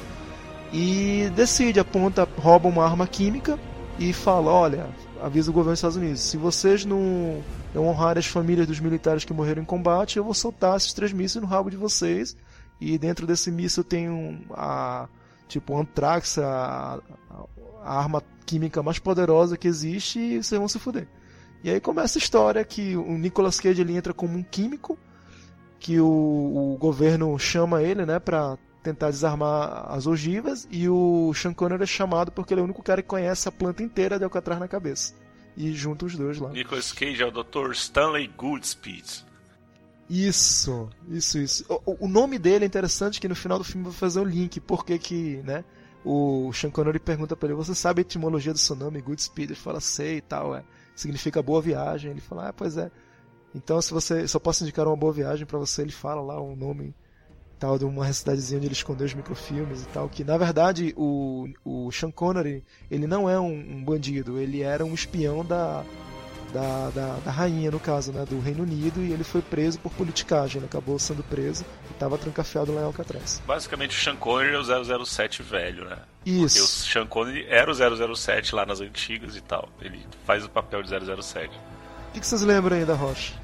E decide, aponta, rouba uma arma química e fala, olha, avisa o governo dos Estados Unidos, se vocês não, não honrarem as famílias dos militares que morreram em combate, eu vou soltar esses três mísseis no rabo de vocês. E dentro desse míssil tem um, a, tipo, Anthrax, a, a- a arma química mais poderosa que existe, e vocês vão se fuder. E aí começa a história que o Nicolas Cage ele entra como um químico, que o, o governo chama ele, né, pra tentar desarmar as ogivas, e o Sean Connery é chamado porque ele é o único cara que conhece a planta inteira de Alcatraz na cabeça. E junta os dois lá. Nicolas Cage é o Dr. Stanley Goodspeed. Isso, isso, isso. O, o- nome dele é interessante que no final do filme vai fazer um link, porque que, né? O Sean Connery pergunta pra ele, você sabe a etimologia do seu nome, Goodspeed? Ele fala, sei e tal, é. Significa boa viagem. Ele fala, ah, pois é. Então se você só posso indicar uma boa viagem pra você, ele fala lá o nome tal de uma cidadezinha onde ele escondeu os microfilmes e tal, que na verdade o, o Sean Connery, ele não é um, um bandido, ele era um espião da, da, da, da rainha, no caso, né, do Reino Unido, e ele foi preso por politicagem, ele acabou sendo preso e estava trancafiado lá em Alcatraz. Basicamente, o Sean Connery é o 007 velho, né? Porque o Isso, Sean Connery era o 007 lá nas antigas e tal. Ele faz o papel de 007. o que, que vocês lembram aí da Rocha?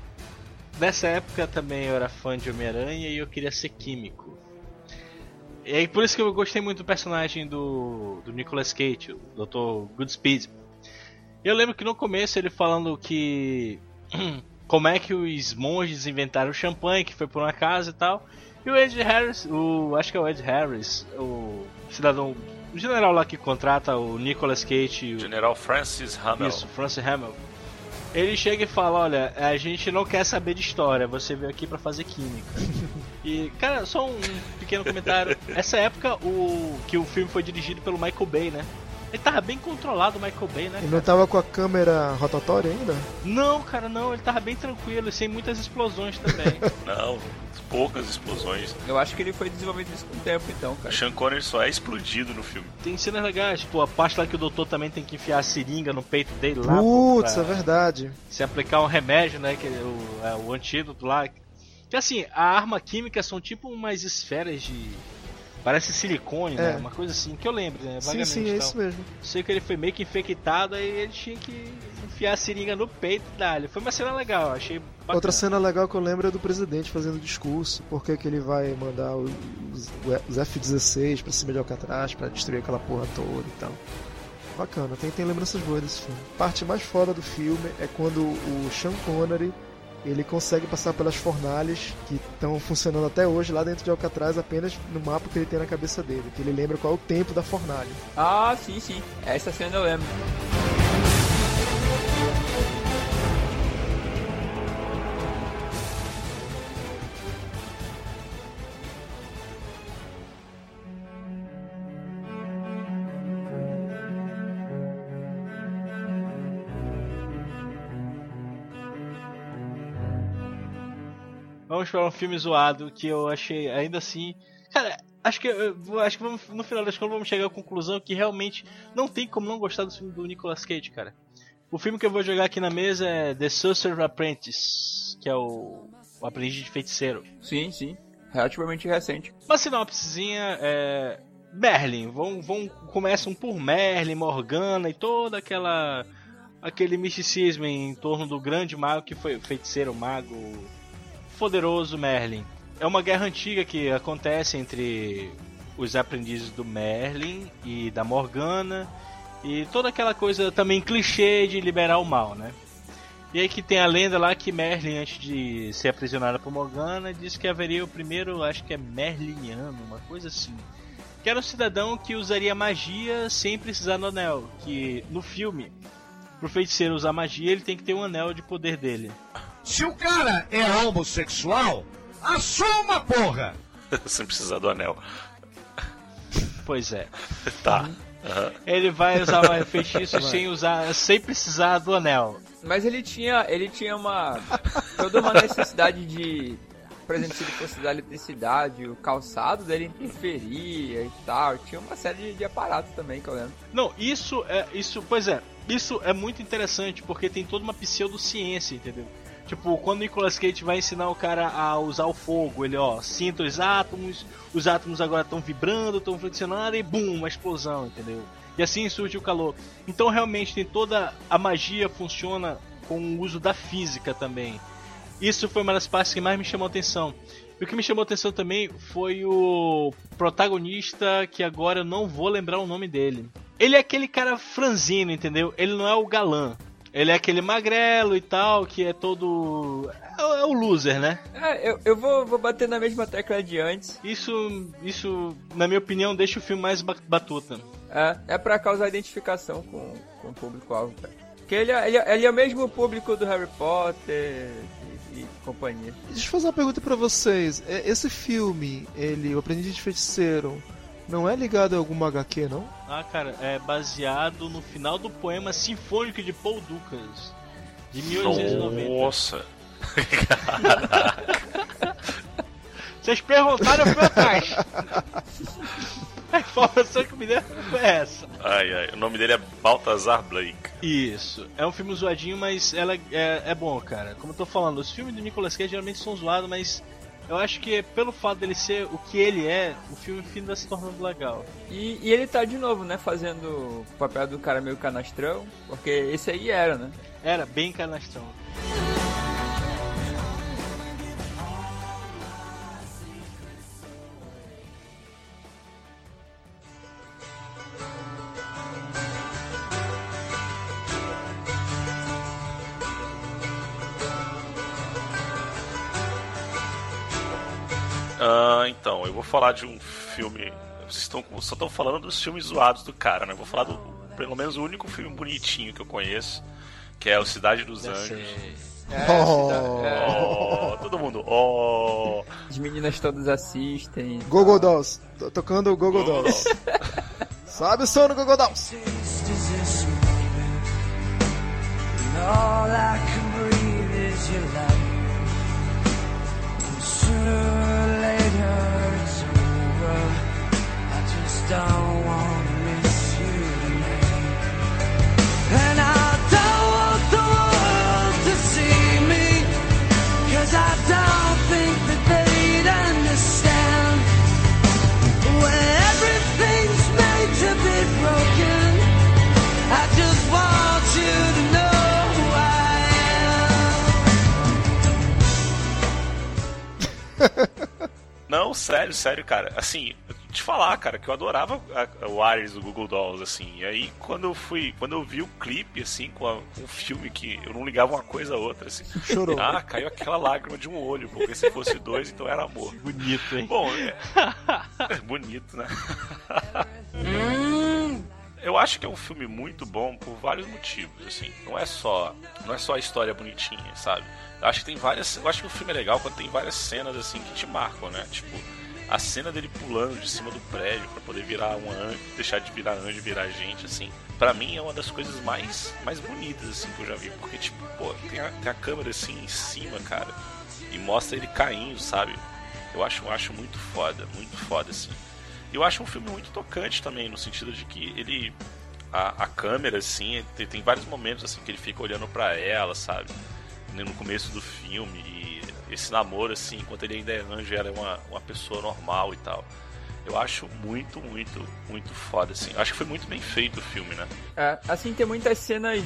Nessa época também eu era fã de Homem-Aranha e eu queria ser químico. E aí por isso que eu gostei muito do personagem do, do Nicolas Cage, o Dr. Goodspeed. Eu lembro que no começo ele falando que como é que os monges inventaram o champanhe, que foi por uma casa e tal. E o Ed Harris, o acho que é o Ed Harris, o cidadão, o general lá que contrata o Nicolas Cage, o, General Francis Hamel. isso, Francis Hamill. Ele chega e fala, olha, a gente não quer saber de história, você veio aqui pra fazer química. e, cara, só um pequeno comentário. Essa época o que o filme foi dirigido pelo Michael Bay, né? Ele tava bem controlado, o Michael Bay, né? Ele não tava com a câmera rotatória ainda? Não, cara, não, ele tava bem tranquilo, e sem muitas explosões também. Não, poucas explosões. Eu acho que ele foi desenvolvido isso com o tempo, então, O cara. Sean Connery só é explodido no filme. tem cenas legais, tipo, a parte lá que o doutor também tem que enfiar a seringa no peito dele lá. Putz, pra é verdade. Se aplicar um remédio, né? Que é o, é, o antídoto lá. Que assim, a arma química são tipo umas esferas de. Parece silicone, né? É. Uma coisa assim, que eu lembro, né? Sim, Vagamente. sim, é e isso mesmo. Sei que ele foi meio que infectado e ele tinha que enfiar a seringa no peito e dar. Foi uma cena legal, achei bacana. Outra cena legal que eu lembro é do presidente fazendo discurso, porque que ele vai mandar os, os F-16 pra cima de Alcatraz pra destruir aquela porra toda e tal. Bacana, tem, tem lembranças boas desse filme. Parte mais foda do filme é quando o Sean Connery ele consegue passar pelas fornalhas que estão funcionando até hoje lá dentro de Alcatraz apenas no mapa que ele tem na cabeça dele, que ele lembra qual é o tempo da fornalha. Ah, sim, sim. Essa cena eu lembro. Vamos para um filme zoado que eu achei ainda assim. Cara, acho que, acho que vamos, no final das contas vamos chegar à conclusão que realmente não tem como não gostar do filme do Nicolas Cage, cara. O filme que eu vou jogar aqui na mesa é The Sorcerer Apprentice, que é o, o aprendiz de feiticeiro. Sim, sim. Relativamente recente. Uma sinopsezinha é. Merlin, vão, vão, começam por Merlin, Morgana e toda aquela. aquele misticismo em torno do grande mago que foi o feiticeiro, mago poderoso Merlin. É uma guerra antiga que acontece entre os aprendizes do Merlin e da Morgana e toda aquela coisa também clichê de liberar o mal, né? E aí que tem a lenda lá que Merlin, antes de ser aprisionada por Morgana, disse que haveria o primeiro, acho que é Merliniano, uma coisa assim. Que era um cidadão que usaria magia sem precisar do anel. Que no filme, pro feiticeiro usar magia, ele tem que ter um anel de poder dele. Se o cara é homossexual, assuma, porra! Sem precisar do anel. Pois é. Tá. Aham. Ele vai usar o feitiço sem usar, sem precisar do anel. Mas ele tinha, ele tinha uma toda uma necessidade de, por exemplo, se ele fosse da eletricidade, o calçado dele interferia e tal. Tinha uma série de, de aparatos também que eu lembro. Não, isso é isso, pois é, isso é muito interessante porque tem toda uma pseudociência, entendeu? Tipo, quando o Nicolas Cage vai ensinar o cara a usar o fogo, ele, ó, sinta os átomos, os átomos agora estão vibrando, estão flexionando e bum, uma explosão, entendeu? E assim surge o calor. Então realmente tem toda a magia funciona com o uso da física também. Isso foi uma das partes que mais me chamou a atenção. E o que me chamou a atenção também foi o protagonista, que agora eu não vou lembrar o nome dele. Ele é aquele cara franzino, entendeu? Ele não é o galã. Ele é aquele magrelo e tal, que é todo. É, o- é o loser, né? É, eu, eu vou, vou bater na mesma tecla de antes. Isso, isso, na minha opinião, deixa o filme mais ba- batuta. É, é pra causar identificação com, com o público-alvo, cara. Porque ele é, ele, é, ele é o mesmo público do Harry Potter e, e companhia. Deixa eu fazer uma pergunta pra vocês. É, Esse filme, ele, O Aprendiz de Feiticeiro, não é ligado a alguma HQ, não? Ah, cara, é baseado no final do poema sinfônico de Paul Dukas, de 1890. Nossa. Vocês perguntaram, eu fui atrás. A informação que me deram foi essa. Ai, ai. O nome dele é Baltazar Blake. Isso. É um filme zoadinho, mas ela é, é bom, cara. Como eu tô falando, os filmes do Nicolas Cage geralmente são zoados, mas eu acho que pelo fato dele ser o que ele é, o filme finda se tornando legal. E, e ele tá de novo, né, fazendo o papel do cara meio canastrão, porque esse aí era, né? Era bem canastrão. Ah, então, eu vou falar de um filme. Vocês estão, só estão falando dos filmes zoados do cara, né? Eu vou falar do, pelo menos, o único filme bonitinho que eu conheço, que é o Cidade dos Deve Anjos. ser- É, Oh. cidade- é, Oh, todo mundo, oh. as meninas todas assistem. Gogo Dolls. Tô tocando o Gogo Dolls. Sabe o som do Gogo Dolls? All I can breathe is your love. Não, sério, sério, cara. Assim, te falar, cara, que eu adorava a- o Ares do Google Dolls, assim. E aí, quando eu fui, quando eu vi o clipe, assim, com, a- com o filme que eu não ligava uma coisa a outra, assim. Chorou. Ah, caiu aquela lágrima de um olho, porque se fosse dois, então era amor. Bonito, hein? Bom, é... é bonito, né? Eu acho que é um filme muito bom por vários motivos, assim. Não é só, não é só a história bonitinha, sabe? Eu acho que tem várias, eu acho que o filme é legal quando tem várias cenas assim que te marcam, né? Tipo, a cena dele pulando de cima do prédio pra poder virar um anjo, deixar de virar anjo e virar gente, assim. Pra mim é uma das coisas mais mais bonitas assim que eu já vi, porque tipo, pô, tem a, tem a câmera assim em cima, cara, e mostra ele caindo, sabe? Eu acho, eu acho muito foda, muito foda assim. Eu acho um filme muito tocante também, no sentido de que ele. A, a câmera, assim, tem, tem vários momentos assim que ele fica olhando pra ela, sabe? No começo do filme. E esse namoro, assim, enquanto ele ainda é anjo, ela é uma, uma pessoa normal e tal. Eu acho muito, muito, muito foda, assim. Eu acho que foi muito bem feito o filme, né? É, assim, tem muitas cenas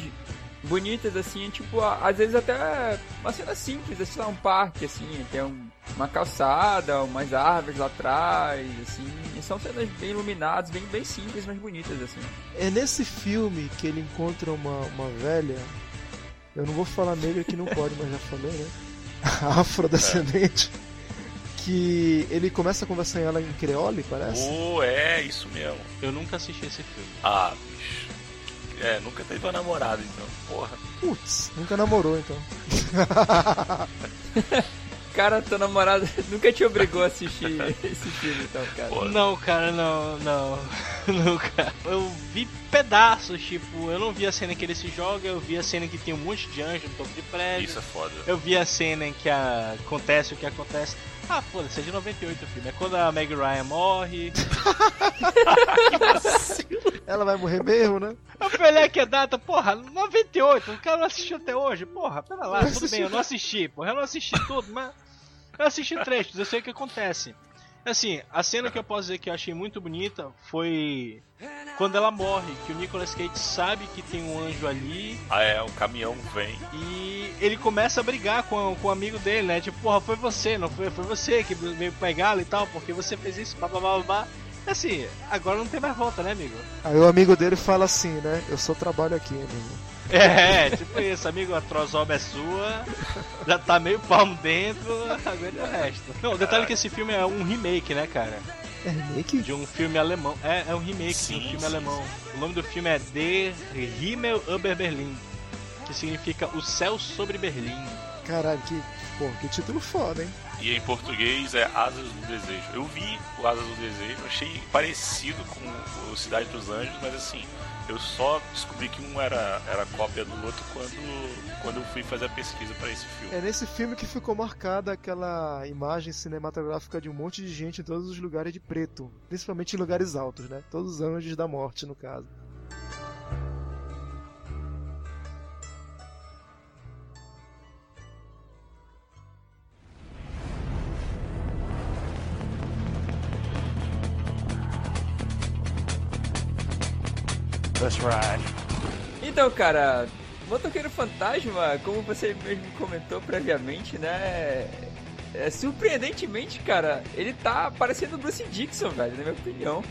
bonitas, assim, tipo, às vezes até uma cena simples, assim, lá um parque, assim, tem um- uma calçada, umas árvores lá atrás, assim, e são cenas bem iluminadas, bem, bem simples, mas bonitas, assim. É nesse filme que ele encontra uma, uma velha. Eu não vou falar negra que não pode, mas já falei, né? Afrodescendente. Que ele começa a conversar com ela em creole, parece. Oh, é, isso mesmo. Eu nunca assisti esse filme. Ah, bicho. É, nunca teve uma namorada, então. Porra. Putz, nunca namorou então. Cara, tua namorada nunca te obrigou a assistir esse filme, então, cara. Não, cara, não, não. Nunca. Eu vi pedaços, tipo, eu não vi a cena que ele se joga, eu vi a cena que tem um monte de anjo no topo de prédio. Isso é foda. Eu vi a cena em que a- acontece o que acontece. Ah, foda-se, é de 98 o filme. É quando a Meg Ryan morre. Ela vai morrer mesmo, né? Eu falei que é data, porra, 98, o cara não assistiu até hoje, porra, pera lá, tudo bem, eu não assisti, porra, eu não assisti tudo, mas eu assisti trechos, eu sei o que acontece. Assim, a cena que eu posso dizer que eu achei muito bonita foi quando ela morre, que o Nicolas Cage sabe que tem um anjo ali Ah, é, o caminhão vem. e ele começa a brigar com, com o amigo dele, né? Tipo, porra, foi você, não foi? Foi você que veio pegá-lo e tal, porque você fez isso, blá blá blá blá. blá. Assim, agora não tem mais volta, né, amigo? Aí o amigo dele fala assim, né? Eu só trabalho aqui, amigo. É, tipo isso, amigo, a trozoba é sua, já tá meio palmo dentro, aguenta o resto. Não, o detalhe é que esse filme é um remake, né, cara? É remake? De um filme alemão. É, é um remake de Sim, um filme sim, alemão. O nome do filme é Der Himmel über Berlin, que significa O Céu sobre Berlim. Caralho, que, pô, que título foda, hein? E em português é Asas do Desejo. Eu vi o Asas do Desejo, achei parecido com o Cidade dos Anjos, mas assim, eu só descobri que um era, era cópia do outro quando, quando eu fui fazer a pesquisa para esse filme. É nesse filme que ficou marcada aquela imagem cinematográfica de um monte de gente em todos os lugares de preto, principalmente em lugares altos, né? Todos os anjos da morte, no caso. Então, cara, Motoqueiro Fantasma, como você mesmo comentou previamente, né? É, surpreendentemente, cara, ele tá parecendo o Bruce Dixon, velho, na minha opinião.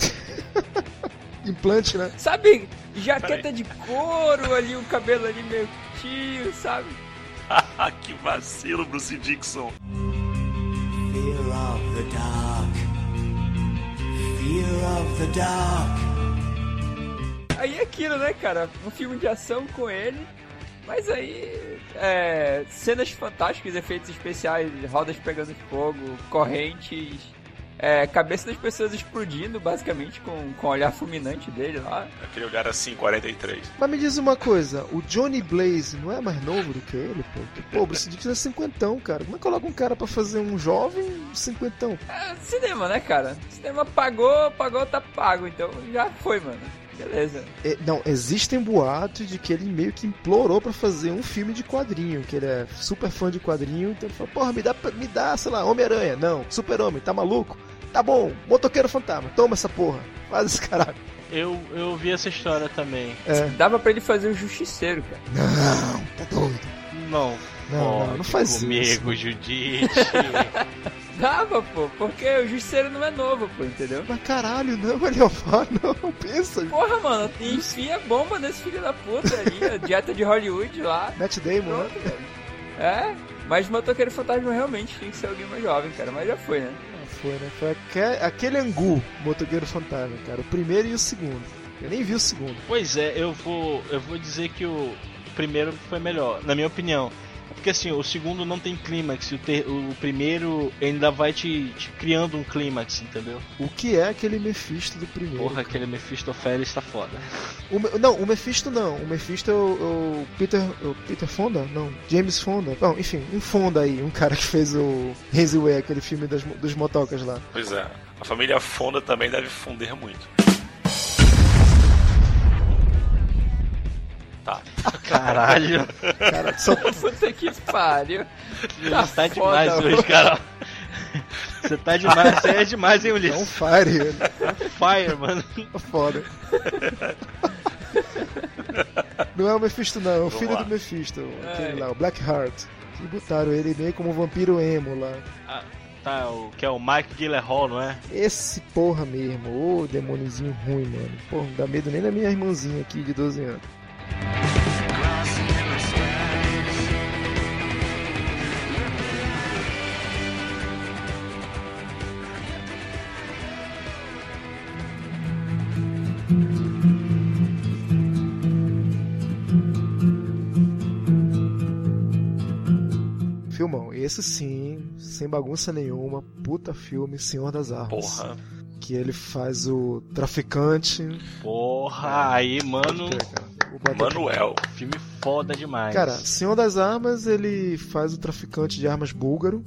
Implante, né? Sabe, jaqueta de couro ali, o cabelo ali meio tio, sabe? que vacilo, Bruce Dixon. Fear of the dark. Fear of the dark. Aí é aquilo, né, cara? Um filme de ação com ele. Mas aí. É, cenas fantásticas, efeitos especiais, rodas pegando fogo, correntes. É, cabeça das pessoas explodindo, basicamente, com, com o olhar fulminante dele lá. Aquele olhar assim, 43. Mas me diz uma coisa, o Johnny Blaze não é mais novo do que ele, pô? Pô, o Bruce Dix é cinquentão, cara. Como é que coloca um cara pra fazer um jovem cinquentão? É, cinema, né, cara? Cinema pagou, pagou, tá pago. Então já foi, mano. Beleza. É, não, existem boatos de que ele meio que implorou pra fazer um filme de quadrinho, que ele é super fã de quadrinho, então ele falou, porra, me dá, me dá, sei lá, Homem-Aranha. Não, Super-Homem, tá maluco? Tá bom, Motoqueiro Fantasma, toma essa porra, faz esse caralho. Eu, eu vi essa história também. É. Dava pra ele fazer o Justiceiro, cara. Não, tá doido. Não. Não, não, não faz isso. comigo, Judite. Dava, pô, porque o Justiceiro não é novo, pô, entendeu? Mas caralho, não, Eliofar, não, pensa. Porra, mano, enfia bomba nesse filho da puta ali, a dieta de Hollywood lá. Matt Damon, né? Pronto, velho. É, mas o Motoqueiro Fantasma realmente tinha que ser alguém mais jovem, cara, mas já foi, né? Foi, né? Foi aque- aquele angu, Motoqueiro Fantasma, cara. O primeiro e o segundo. Eu nem vi o segundo. Pois é, eu vou, eu vou dizer que o primeiro foi melhor, na minha opinião. Porque assim, o segundo não tem clímax, e o, ter- o primeiro ainda vai te, te criando um clímax, entendeu? O que é aquele Mephisto do primeiro? Porra, aquele Mephistofeles tá foda. O não, o Mephisto não. O Mephisto é o, o Peter. O Peter Fonda? Não. James Fonda. Bom, enfim, um Fonda aí. Um cara que fez o Way, aquele filme das, dos motocas lá. Pois é. A família Fonda também deve fundir muito. Tá. Caralho, Cara, só, Puta que pariu. você Tá tá foda, demais mano. hoje, cara. Você tá demais, você é demais, hein, é um Ulisses? fire, ele. Fire, mano. Tá foda. Não é o Mephisto, não. É o Vamos filho lá. do Mephisto. Aquele É. lá, o Blackheart. E botaram ele meio como um vampiro emo lá. Ah, tá, o que é o Mike Gyllenhaal, não é? Esse porra mesmo. Ô, demôniozinho ruim, mano. Porra, não dá medo nem da minha irmãzinha aqui de 12 anos. Filmão, esse sim, sem bagunça nenhuma, puta filme, Senhor das Armas. Porra. Que ele faz o traficante. Porra, aí, mano, Pode Manuel. filme foda demais. Cara, Senhor das Armas, ele faz o traficante de armas búlgaro.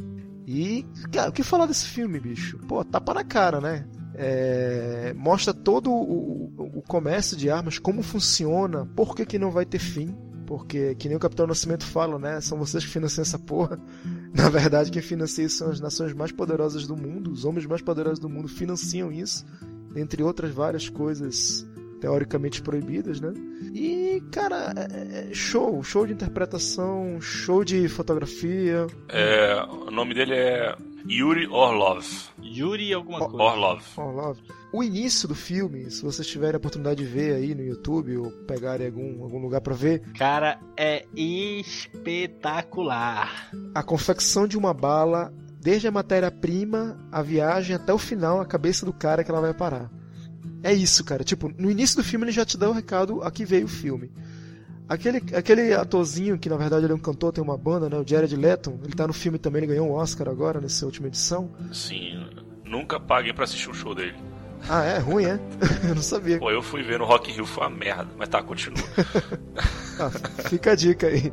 E, cara, o que falar desse filme, bicho? Pô, tapa na cara, né? É, mostra todo o, o- o comércio de armas, como funciona, por que, que não vai ter fim. Porque, que nem o Capitão Nascimento fala, né? São vocês que financiam essa porra. Na verdade, quem financia isso são as nações mais poderosas do mundo. Os homens mais poderosos do mundo financiam isso. Entre outras várias coisas teoricamente proibidas, né? E, cara, é- é show, show de interpretação, show de fotografia. É, o nome dele é Yuri Orlov. Yuri alguma coisa. Orlov. Oh, love. O início do filme, se vocês tiverem a oportunidade de ver aí no YouTube ou pegarem algum, algum lugar pra ver, Cara, é espetacular. a confecção de uma bala, desde a matéria-prima, a viagem até o final, a cabeça do cara que ela vai parar. É isso, cara. Tipo, no início do filme ele já te dá o recado aqui veio o filme. Aquele, aquele atorzinho que na verdade ele é um cantor, tem uma banda, né? O Jared Leto, ele tá no filme também, ele ganhou um Oscar agora nessa última edição. Sim, nunca paguem pra assistir o show dele. Ah, é? Ruim, é? Eu não sabia. Pô, eu fui ver no Rock in Rio, foi uma merda. Mas tá, continua. Ah, fica a dica aí.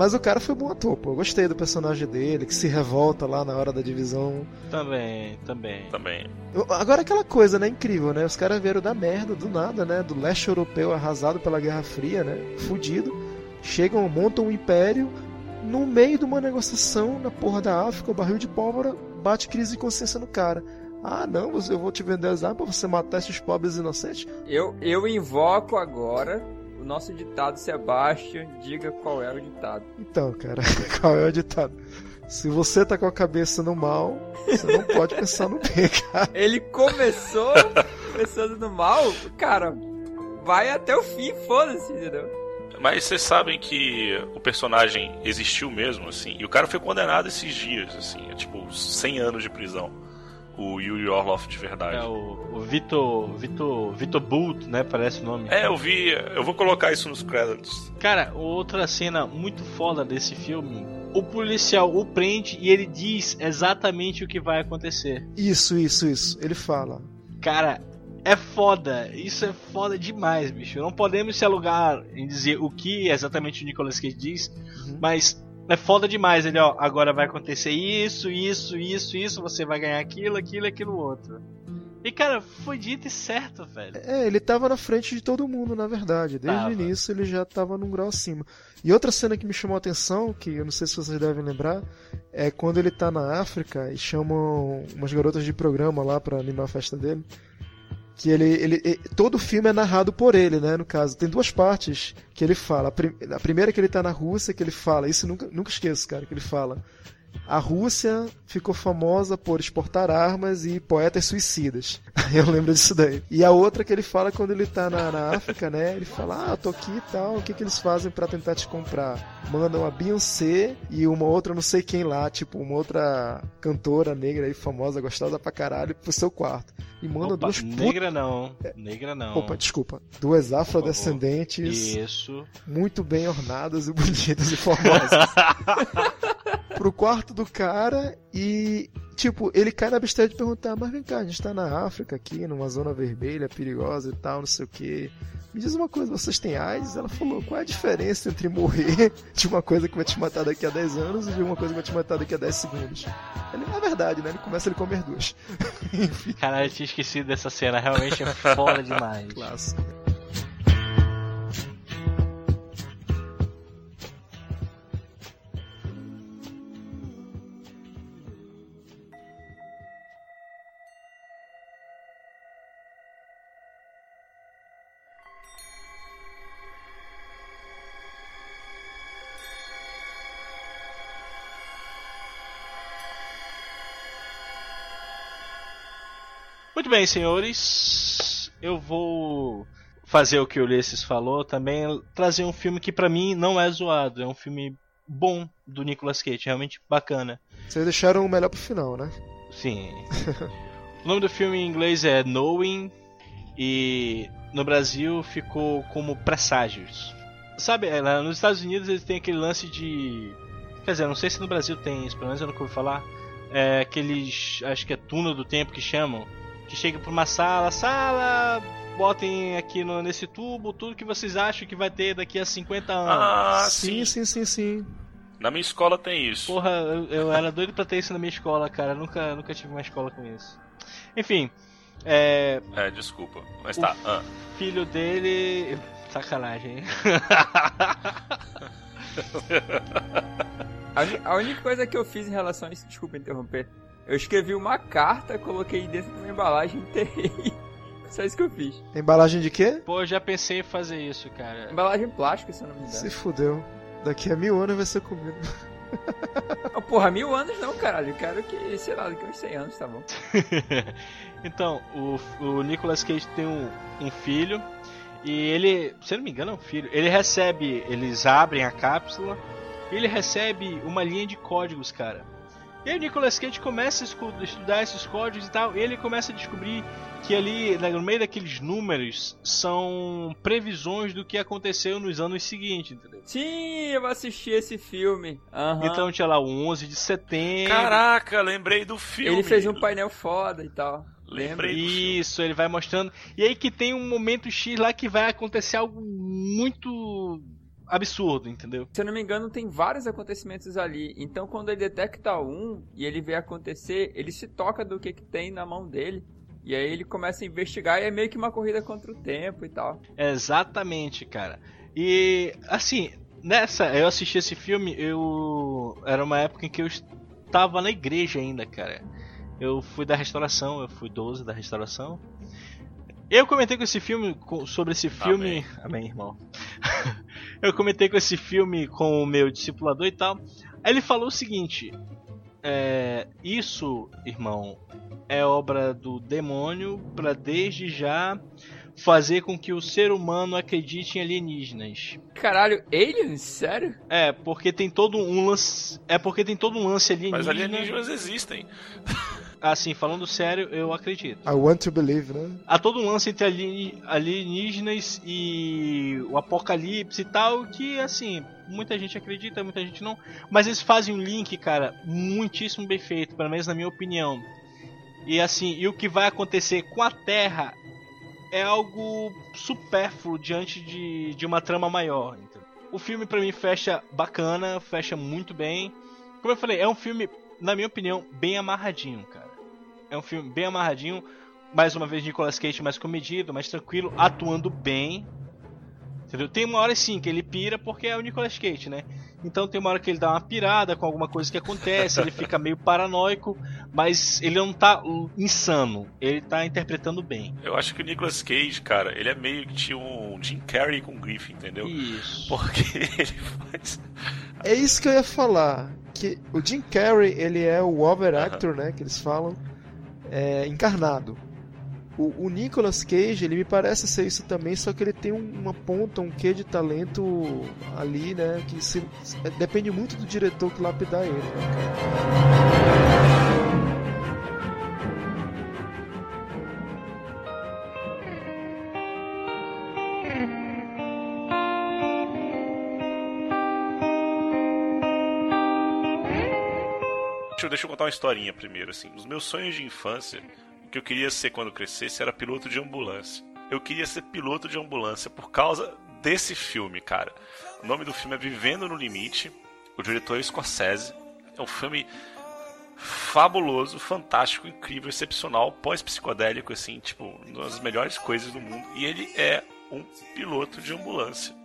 Mas o cara foi bom ator, pô. Eu gostei do personagem dele, que se revolta lá na hora da divisão. Também, também. Também. Agora aquela coisa, né? Incrível, né? Os caras vieram da merda, do nada, né? Do leste europeu arrasado pela Guerra Fria, né? Fudido. Chegam, montam um império. No meio de uma negociação na porra da África, o barril de pólvora bate crise de consciência no cara. Ah, não, eu vou te vender as armas pra você matar esses pobres inocentes. Eu, eu invoco agora o nosso ditado Sebastian. Diga qual é o ditado. Então, cara, qual é o ditado? Se você tá com a cabeça no mal, você não pode pensar no bem, cara. Ele começou pensando no mal, cara, vai até o fim, foda-se, entendeu? Mas vocês sabem que o personagem existiu mesmo, assim. E o cara foi condenado esses dias, assim. É tipo 100 anos de prisão. O Yuri Orloff de verdade. É o, o Vitor. Vitor. Vitor Bult, né? Parece o nome. É, eu vi. Eu vou colocar isso nos créditos. Cara, outra cena muito foda desse filme. O policial o prende e ele diz exatamente o que vai acontecer. Isso, isso, isso. Ele fala. Cara, é foda. Isso é foda demais, bicho. Não podemos se alugar em dizer o que exatamente o Nicolas Cage diz, Uhum. mas é foda demais. Ele, ó, agora vai acontecer isso, isso, isso, isso, você vai ganhar aquilo, aquilo, aquilo outro. E cara, foi dito e certo, velho. É, ele tava na frente de todo mundo, na verdade. Desde Tava. o início ele já tava num grau acima. E outra cena que me chamou a atenção, que eu não sei se vocês devem lembrar, é quando ele tá na África e chamam umas garotas de programa lá pra animar a festa dele. Que ele, ele, Todo o filme é narrado por ele, né? No caso, tem duas partes que ele fala. A, prim- a primeira é que ele tá na Rússia, que ele fala, isso nunca, nunca esqueço, cara, que ele fala. A Rússia ficou famosa por exportar armas e poetas suicidas. Eu lembro disso daí. E a outra que ele fala quando ele tá na, na África, né? Ele fala, ah, tô aqui e tal, o que que eles fazem pra tentar te comprar? Mandam a Beyoncé e uma outra não sei quem lá, tipo, uma outra cantora negra aí, famosa, gostosa pra caralho, pro seu quarto. E mandam Opa, duas putas... negra não. Negra não. Opa, desculpa. Duas afrodescendentes Isso. muito bem ornadas e bonitas e formosas. pro quarto do cara e, tipo, ele cai na besteira de perguntar: Mas vem cá, a gente tá na África aqui, numa zona vermelha, perigosa e tal, não sei o que. Me diz uma coisa, vocês têm AIDS? Ela falou: Qual é a diferença entre morrer de uma coisa que vai te matar daqui a 10 anos e de uma coisa que vai te matar daqui a 10 segundos? Ele, na verdade, né? Ele começa a ele comer duas. Enfim, Caralho, eu tinha esquecido dessa cena. Realmente é foda demais. clássico. Muito bem, senhores. Eu vou fazer o que o Ulisses falou também, trazer um filme que pra mim não é zoado, é um filme bom do Nicolas Cage, realmente bacana. Vocês deixaram o melhor pro final, né? Sim. o nome do filme em inglês é Knowing e no Brasil ficou como Presságios. Sabe, é, nos Estados Unidos eles têm aquele lance de. Quer dizer, não sei se no Brasil tem isso, pelo menos eu nunca ouvi falar. É aqueles. Acho que é túnel do tempo que chamam. Que chega pra uma sala, sala, botem aqui no, nesse tubo tudo que vocês acham que vai ter daqui a 50 anos. Ah, sim, sim. sim, sim, sim. Na minha escola tem isso. Porra, eu, eu era doido pra ter isso na minha escola, cara. Eu nunca, nunca tive uma escola com isso. Enfim, é, É, desculpa. Mas O- tá. ah. filho dele. Sacanagem, hein? A, a única coisa que eu fiz em relação a isso, desculpa interromper, eu escrevi uma carta, coloquei dentro de uma embalagem e enterrei. Só isso que eu fiz. Embalagem de quê? Pô, eu já pensei em fazer isso, cara. Embalagem plástica, se eu não me engano. Se fudeu. Daqui a mil anos vai ser comido. Oh, porra, mil anos não, caralho. Eu quero que, sei lá, daqui a uns 100 anos, tá bom. então, o, o Nicolas Cage tem um, um filho. E ele, se eu não me engano, é um filho. Ele recebe, eles abrem a cápsula. E ele recebe uma linha de códigos, cara. E aí o Nicolas Cage começa a estudar esses códigos e tal. E ele começa a descobrir que ali, no meio daqueles números, são previsões do que aconteceu nos anos seguintes, entendeu? Sim, eu assisti esse filme. Aham. Então tinha lá o 11 de setembro. Caraca, lembrei do filme. Ele fez um painel foda e tal. Lembrei. Lembra? do filme. Isso, ele vai mostrando. E aí que tem um momento X lá que vai acontecer algo muito absurdo, entendeu? Se eu não me engano, tem vários acontecimentos ali. Então, quando ele detecta um e ele vê acontecer, ele se toca do que, que tem na mão dele. E aí ele começa a investigar e é meio que uma corrida contra o tempo e tal. Exatamente, cara. E assim, nessa, eu assisti esse filme, eu era uma época em que eu estava na igreja ainda, cara. Eu fui da restauração, eu fui 12 da restauração. Eu comentei com esse filme com- sobre esse filme, amém, irmão. eu comentei com esse filme com o meu discipulador e tal. Aí ele falou o seguinte: é, isso, irmão, é obra do demônio para desde já fazer com que o ser humano acredite em alienígenas. Caralho, aliens? Sério? É, porque tem todo um lance, é porque tem todo um lance alienígena. Mas alienígenas existem. assim, falando sério, eu acredito. I want to believe, né? Há todo um lance entre alien- alienígenas e o apocalipse e tal, que assim, muita gente acredita, muita gente não. Mas eles fazem um link, cara, muitíssimo bem feito, pelo menos na minha opinião. E assim, e o que vai acontecer com a Terra é algo supérfluo diante de, de uma trama maior. entendeu? O filme pra mim fecha bacana, fecha muito bem. Como eu falei, é um filme, na minha opinião, bem amarradinho, cara. É um filme bem amarradinho. Mais uma vez, Nicolas Cage mais comedido, mais tranquilo, atuando bem. Entendeu? Tem uma hora sim que ele pira porque é o Nicolas Cage, né? Então tem uma hora que ele dá uma pirada com alguma coisa que acontece, ele fica meio paranoico, mas ele não tá uh, insano, ele tá interpretando bem. Eu acho que o Nicolas Cage, cara, ele é meio que um Jim Carrey com grife, entendeu? Isso. Porque ele faz. É isso que eu ia falar. Que o Jim Carrey, ele é o over actor, né? Que eles falam. É, encarnado. O, o Nicolas Cage, ele me parece ser isso também, só que ele tem um- uma ponta, um quê de talento ali, né? Que se- é, depende muito do diretor que lapidar ele. né, Deixa eu, contar uma historinha primeiro, assim. Os meus sonhos de infância, o que eu queria ser quando crescesse era piloto de ambulância. Eu queria ser piloto de ambulância por causa desse filme, cara. O nome do filme é Vivendo no Limite. O diretor é Scorsese. É um filme fabuloso, fantástico, incrível, excepcional, pós-psicodélico, assim, tipo, uma das melhores coisas do mundo. E ele é um piloto de ambulância.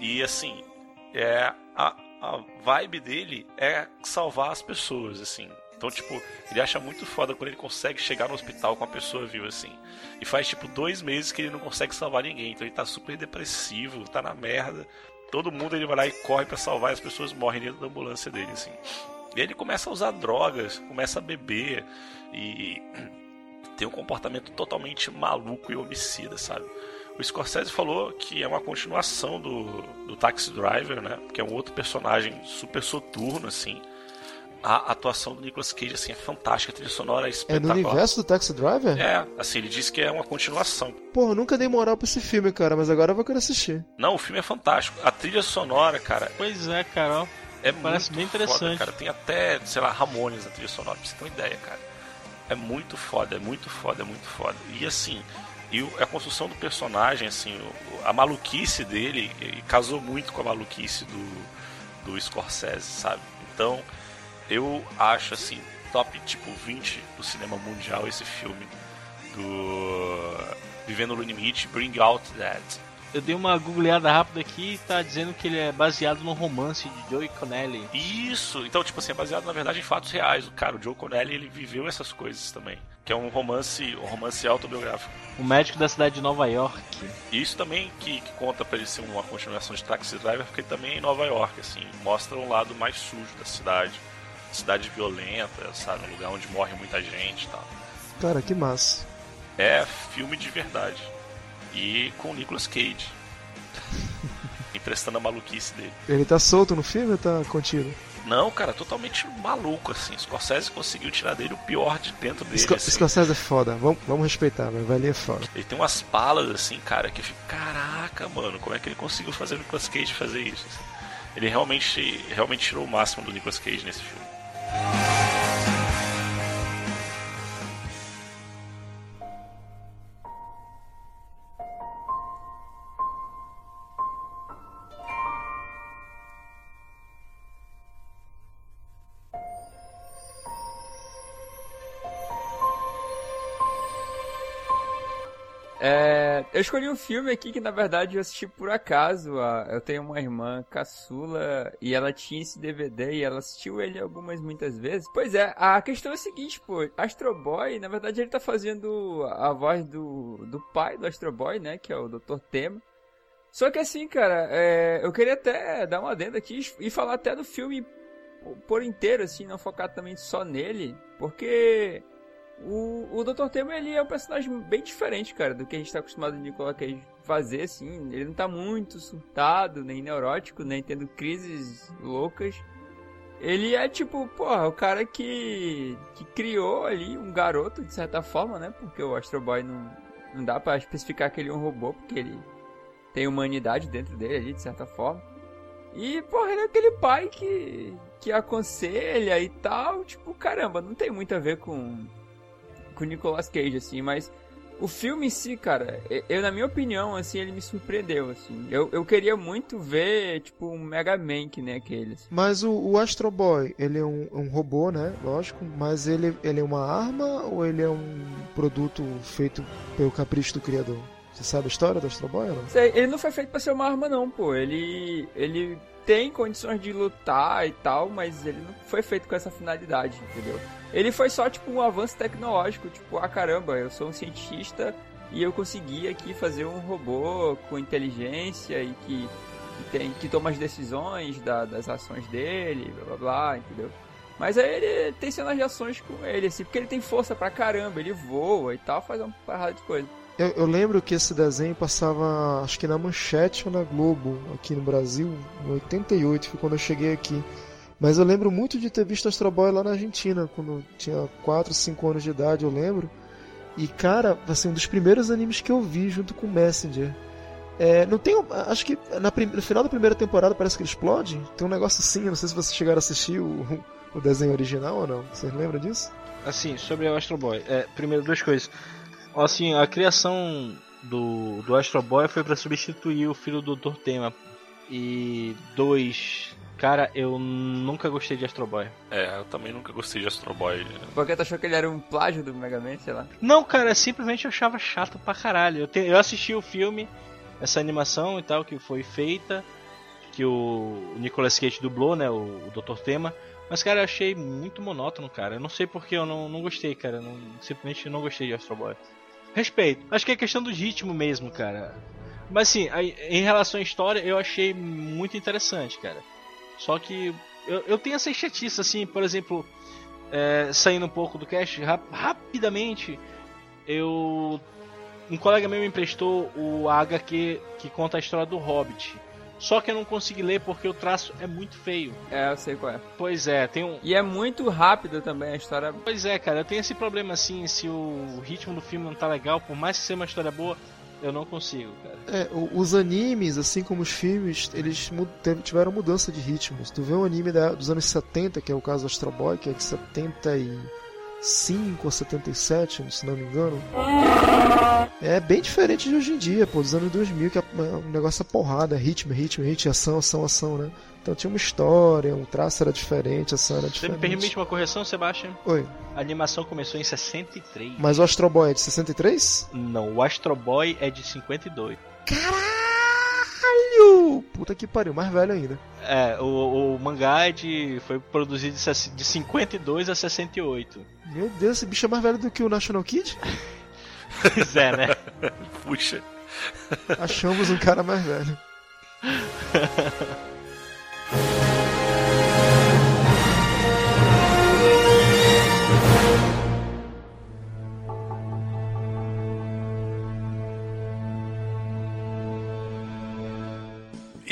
E assim, é a, a vibe dele é salvar as pessoas, assim. Então, tipo, ele acha muito foda quando ele consegue chegar no hospital com a pessoa viva, assim. E faz, tipo, dois meses que ele não consegue salvar ninguém. Então ele tá super depressivo, tá na merda. Todo mundo ele vai lá e corre pra salvar e as pessoas morrem dentro da ambulância dele, assim. E aí ele começa a usar drogas, começa a beber e tem um comportamento totalmente maluco e homicida, sabe? O Scorsese falou que é uma continuação do, do Taxi Driver, né? Que é um outro personagem super soturno, assim. A atuação do Nicolas Cage, assim, é fantástica. A trilha sonora é É no espetacular. universo do Taxi Driver? É, assim, ele disse que é uma continuação. Porra, nunca dei moral pra esse filme, cara, mas agora eu vou querer assistir. Não, o filme é fantástico. A trilha sonora, cara, Pois é, Carol. é Parece muito bem foda, interessante. cara. Tem até, sei lá, Ramones na trilha sonora, pra você ter uma ideia, cara. É muito foda, é muito foda, é muito foda. E assim, e a construção do personagem, assim, a maluquice dele casou muito com a maluquice do, do Scorsese, sabe? Então, eu acho assim, top tipo 20 do cinema mundial esse filme do Vivendo no Limite, Bring Out That. Eu dei uma googleada rápida aqui e tá dizendo que ele é baseado no romance de Joey Connelly. Isso, então, tipo assim, é baseado na verdade em fatos reais. O cara, o Joe Connelly, ele viveu essas coisas também. Que é um romance, um romance autobiográfico. O médico da cidade de Nova York. E isso também que, que conta pra ele ser uma continuação de Taxi Driver, porque ele também é em Nova York, assim, mostra um lado mais sujo da cidade. Cidade violenta, sabe? Um lugar onde morre muita gente e tal. Cara, que massa. É filme de verdade. E com o Nicolas Cage. Emprestando a maluquice dele. Ele tá solto no filme ou tá contido? Não, cara, totalmente maluco, assim. Scorsese conseguiu tirar dele o pior de dentro dele. Sco assim. Scorsese é foda, vamos, vamos respeitar, mas vai ali é foda. Ele tem umas palas, assim, cara, que eu fico, caraca, mano, como é que ele conseguiu fazer o Nicolas Cage fazer isso? assim? Ele realmente, realmente tirou o máximo do Nicolas Cage nesse filme. Escolhi um filme aqui que na verdade eu assisti por acaso. Eu tenho uma irmã caçula e ela tinha esse DVD e ela assistiu ele algumas muitas vezes. Pois é, a questão é a seguinte, pô, Astro Boy, na verdade ele tá fazendo a voz do, do pai do Astro Boy, né, que é o Dr. Tema. Só que assim, cara, é, eu queria até dar uma adenda aqui e falar até do filme por inteiro, assim, não focar também só nele, porque o, o Dr. Tema, ele é um personagem bem diferente, cara, do que a gente tá acostumado Nicolas Cage fazer, assim. Ele não tá muito surtado, nem neurótico, nem tendo crises loucas. ele é tipo, porra, o cara que, que criou ali um garoto, de certa forma, né? Porque o Astro Boy não, não dá pra especificar que ele é um robô, porque ele tem humanidade dentro dele ali, de certa forma. E, porra, ele é aquele pai que, que aconselha e tal. Tipo, caramba, não tem muito a ver com, com o Nicolas Cage, assim, mas o filme em si, cara, eu, na minha opinião, assim, ele me surpreendeu, assim. Eu, eu queria muito ver, tipo, um Mega Man que nem aquele. Assim. Mas o, o Astro Boy, ele é um, um, robô, né? Lógico. Mas ele, ele é uma arma ou ele é um produto feito pelo capricho do criador? Você sabe a história do Astro Boy não? Sei, ele não foi feito pra ser uma arma, não, pô. Ele. Ele tem condições de lutar e tal, mas ele não foi feito com essa finalidade, entendeu? Ele foi só tipo um avanço tecnológico, tipo, ah caramba, eu sou um cientista e eu consegui aqui fazer um robô com inteligência e que, que tem que toma as decisões da, das ações dele, blá blá blá, entendeu? Mas aí ele tem cenas de ações com ele, assim, porque ele tem força pra caramba, ele voa e tal, faz uma parada de coisa. Eu, eu, lembro que esse desenho passava, acho que na Manchete ou na Globo, aqui no Brasil, em 88, foi quando eu cheguei aqui. Mas eu lembro muito de ter visto Astro Boy lá na Argentina, quando eu tinha 4, 5 anos de idade, eu lembro. E cara, assim, um dos primeiros animes que eu vi junto com Messenger. É, não tem. Acho que na, no final da primeira temporada parece que ele explode. Tem um negócio assim, não sei se vocês chegaram a assistir o, o desenho original ou não. Vocês lembram disso? Assim, sobre o Astro Boy. É, primeiro, duas coisas. Assim, a criação do, do Astro Boy foi para substituir o filho do Dr. Tema. E dois, cara, eu nunca gostei de Astro Boy. É, eu também nunca gostei de Astro Boy. Porque tu achou que ele era um plágio do Mega Man, sei lá? Não, cara, simplesmente eu achava chato pra caralho. Eu, te, eu assisti o filme, essa animação e tal que foi feita, que o Nicolas Cage dublou, né, o, o Dr. Tema. Mas, cara, eu achei muito monótono, cara. Eu não sei porque eu não, não gostei, cara. Não, simplesmente não gostei de Astro Boy. Respeito. Acho que é questão do ritmo mesmo, cara. Mas assim, em relação à história, eu achei muito interessante, cara. Só que eu, eu tenho essa chatice, assim, por exemplo, é, saindo um pouco do cast, rap rapidamente, eu. Um colega meu me emprestou o HQ que conta a história do Hobbit. Só que eu não consegui ler porque o traço é muito feio. É, eu sei qual é. Pois é, tem um. E é muito rápido também a história. Pois é, cara, eu tenho esse problema assim, se o ritmo do filme não tá legal, por mais que seja uma história boa, eu não consigo, cara. É, os animes, assim como os filmes, eles tiveram mudança de ritmos. Tu vê um anime da, dos anos 70, que é o caso do Astro Boy, que é de 70 e 75 ou 77, se não me engano. É bem diferente de hoje em dia, pô, dos anos 2000, que é um negócio é porrada, ritmo, ritmo, ritmo, ação, ação, ação, né? Então tinha uma história, um traço era diferente, a ação era diferente. Você me permite uma correção, Sebastian? Oi. A animação começou em 63. Mas o Astro Boy é de 63? Não, o Astro Boy é de 52. Caralho! Puta que pariu, mais velho ainda. É, o, o mangá é de, foi produzido de 52 a 68. Meu Deus, esse bicho é mais velho do que o National Kid? pois é, né? Puxa. Achamos um cara mais velho.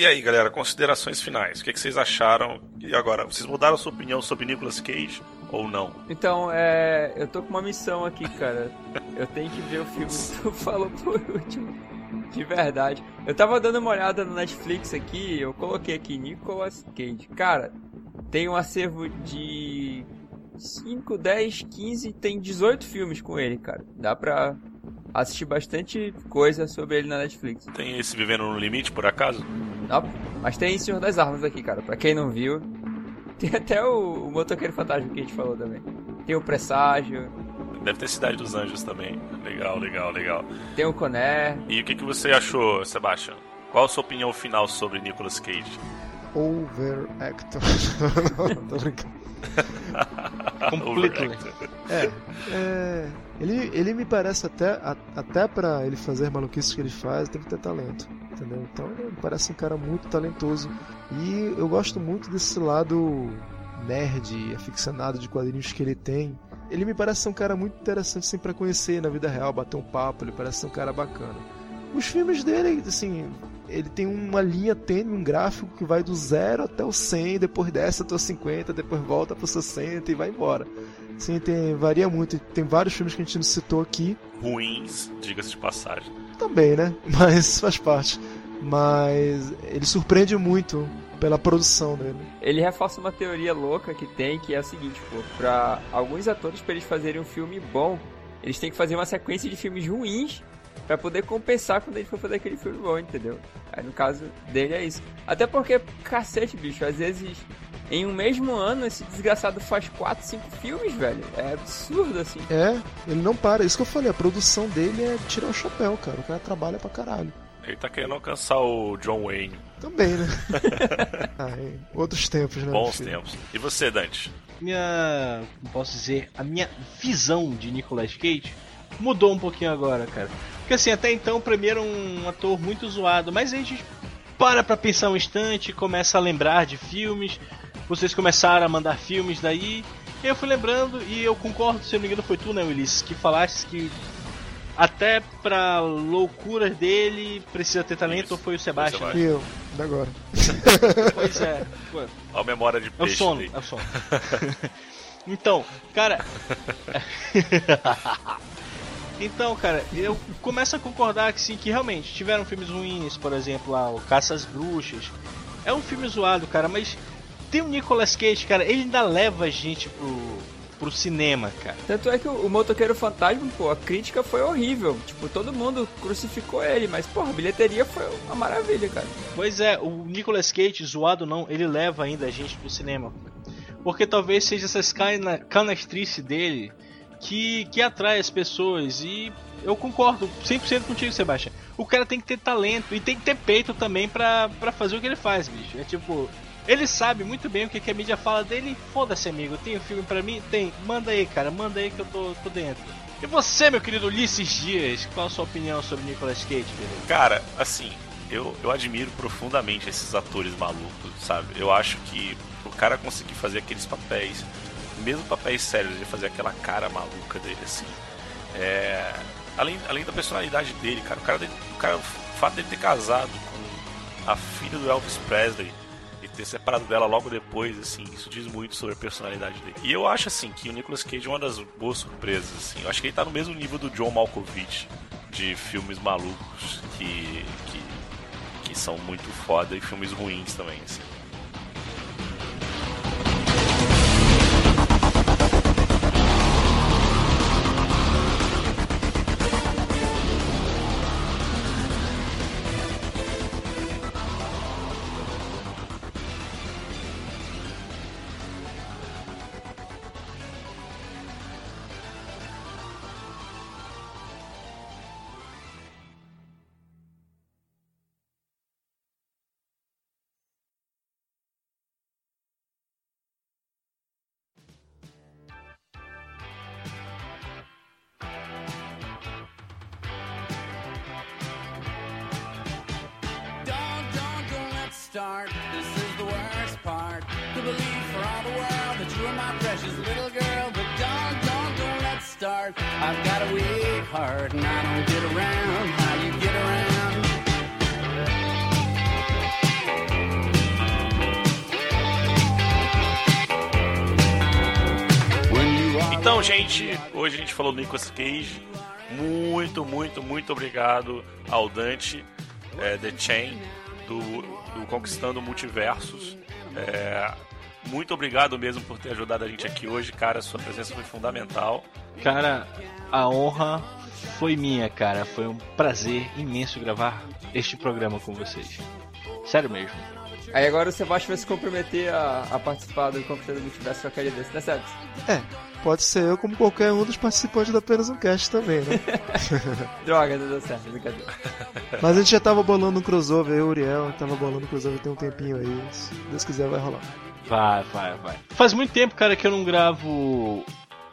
E aí, galera, considerações finais. O que, é que vocês acharam? E agora, vocês mudaram sua opinião sobre Nicolas Cage ou não? Então, é, eu tô com uma missão aqui, cara. eu tenho que ver o filme que tu falou por último. De verdade. Eu tava dando uma olhada no Netflix aqui, eu coloquei aqui Nicolas Cage. Cara, tem um acervo de 5, 10, 15, tem 18 filmes com ele, cara. Dá pra assistir bastante coisa sobre ele na Netflix. Tem esse Vivendo no Limite, por acaso? Não, mas tem Senhor das Armas aqui, cara. Pra quem não viu. Tem até o, o Motoqueiro Fantasma que a gente falou também. Tem o Presságio. Deve ter Cidade dos Anjos também. Legal, legal, legal. Tem o Coné. E o que, que você achou, Sebastian? Qual a sua opinião final sobre Nicolas Cage? Overactor. não, tô brincando. Completely. É, é, ele, ele me parece até, a, até para ele fazer maluquices que ele faz, tem que ter talento, entendeu? Então ele me parece um cara muito talentoso e eu gosto muito desse lado nerd, aficionado de quadrinhos que ele tem. Ele me parece ser um cara muito interessante assim para conhecer na vida real, bater um papo, ele parece ser um cara bacana. Os filmes dele, assim, ele tem uma linha tênue, um gráfico que vai do zero até o 100, depois desce até o 50, depois volta pro 60 e vai embora. Sim, tem, varia muito. Tem vários filmes que a gente não citou aqui Ruins, diga-se de passagem. também, né? Mas faz parte. Mas ele surpreende muito pela produção dele. Ele reforça uma teoria louca que tem, que é o seguinte, pô, pra alguns atores, pra eles fazerem um filme bom, eles têm que fazer uma sequência de filmes ruins pra poder compensar quando ele for fazer aquele filme bom, entendeu? Aí no caso dele é isso. Até porque, cacete, bicho, às vezes em um mesmo ano esse desgraçado faz 4, 5 filmes, velho. É absurdo assim. É, ele não para. Isso que eu falei, a produção dele é tirar o chapéu, cara. O cara trabalha pra caralho. Ele tá querendo alcançar o John Wayne. Também, né? ah. Outros tempos, né? Bons tempos. E você, Dante? Minha. Posso dizer? A minha visão de Nicolas Cage mudou um pouquinho agora, cara. Porque assim, até então, pra mim era um ator muito zoado, mas a gente para pra pensar um instante, começa a lembrar de filmes. Vocês começaram a mandar filmes daí. E eu fui lembrando, e eu concordo, se eu não me engano, foi tu, né, Ulisses, que falaste que até pra loucuras dele precisa ter talento, Isso, ou foi o foi o Sebastian? Sebastian. E eu, da agora. Pois é. Pô, Olha a memória de É o peixe sono, dele. é o sono. então, cara. então, cara, eu começo a concordar que sim, que realmente tiveram filmes ruins, por exemplo, lá, o Caça às Bruxas. É um filme zoado, cara, mas tem o Nicolas Cage, cara, ele ainda leva a gente pro, pro cinema, cara. Tanto é que o, o Motoqueiro Fantasma, pô, a crítica foi horrível. Tipo, todo mundo crucificou ele, mas, porra, a bilheteria foi uma maravilha, cara. Pois é, o Nicolas Cage, zoado não, ele leva ainda a gente pro cinema. Porque talvez seja essa cana- canastrice dele que, que atrai as pessoas. E eu concordo 100% contigo, Sebastião. O cara tem que ter talento e tem que ter peito também pra, fazer o que ele faz, bicho. É tipo, ele sabe muito bem o que, que a mídia fala dele. Foda-se, amigo. Tem um filme pra mim? Tem. Manda aí, cara. Manda aí que eu tô, tô dentro. E você, meu querido Ulisses Dias, qual a sua opinião sobre Nicolas Cage, beleza? Cara, assim, eu, eu admiro profundamente esses atores malucos, sabe? Eu acho que o cara conseguir fazer aqueles papéis, mesmo papéis sérios, ele fazer aquela cara maluca dele, assim. É. Além, além da personalidade dele, cara, o cara, dele- o cara, o fato dele ter casado com a filha do Elvis Presley e ter separado dela logo depois, assim, isso diz muito sobre a personalidade dele. E eu acho, assim, que o Nicolas Cage é uma das boas surpresas, assim. Eu acho que ele tá no mesmo nível do John Malkovich, de filmes malucos que, que, que são muito foda e filmes ruins também, assim. Heart and I don't get around how you get around. Então, gente, hoje a gente falou do Nicolas Cage. Muito, muito, muito obrigado ao Dante é, The Chain do, do Conquistando Multiversos. É, muito obrigado mesmo por ter ajudado a gente aqui hoje, cara. Sua presença foi fundamental. Cara, a honra foi minha, cara. Foi um prazer imenso gravar este programa com vocês. Sério mesmo. Aí agora o Sebastião vai se comprometer a, a participar do Conquistador do Multiverso qualquer dia desse, né, Sebas? É, pode ser eu como qualquer um dos participantes da Apenas um Cast também, né? Droga, não deu certo, brincadeira. Mas a gente já tava bolando um crossover, eu e o Uriel, tava bolando um crossover tem um tempinho aí. Se Deus quiser vai rolar. Vai, vai, vai. Faz muito tempo, cara, que eu não gravo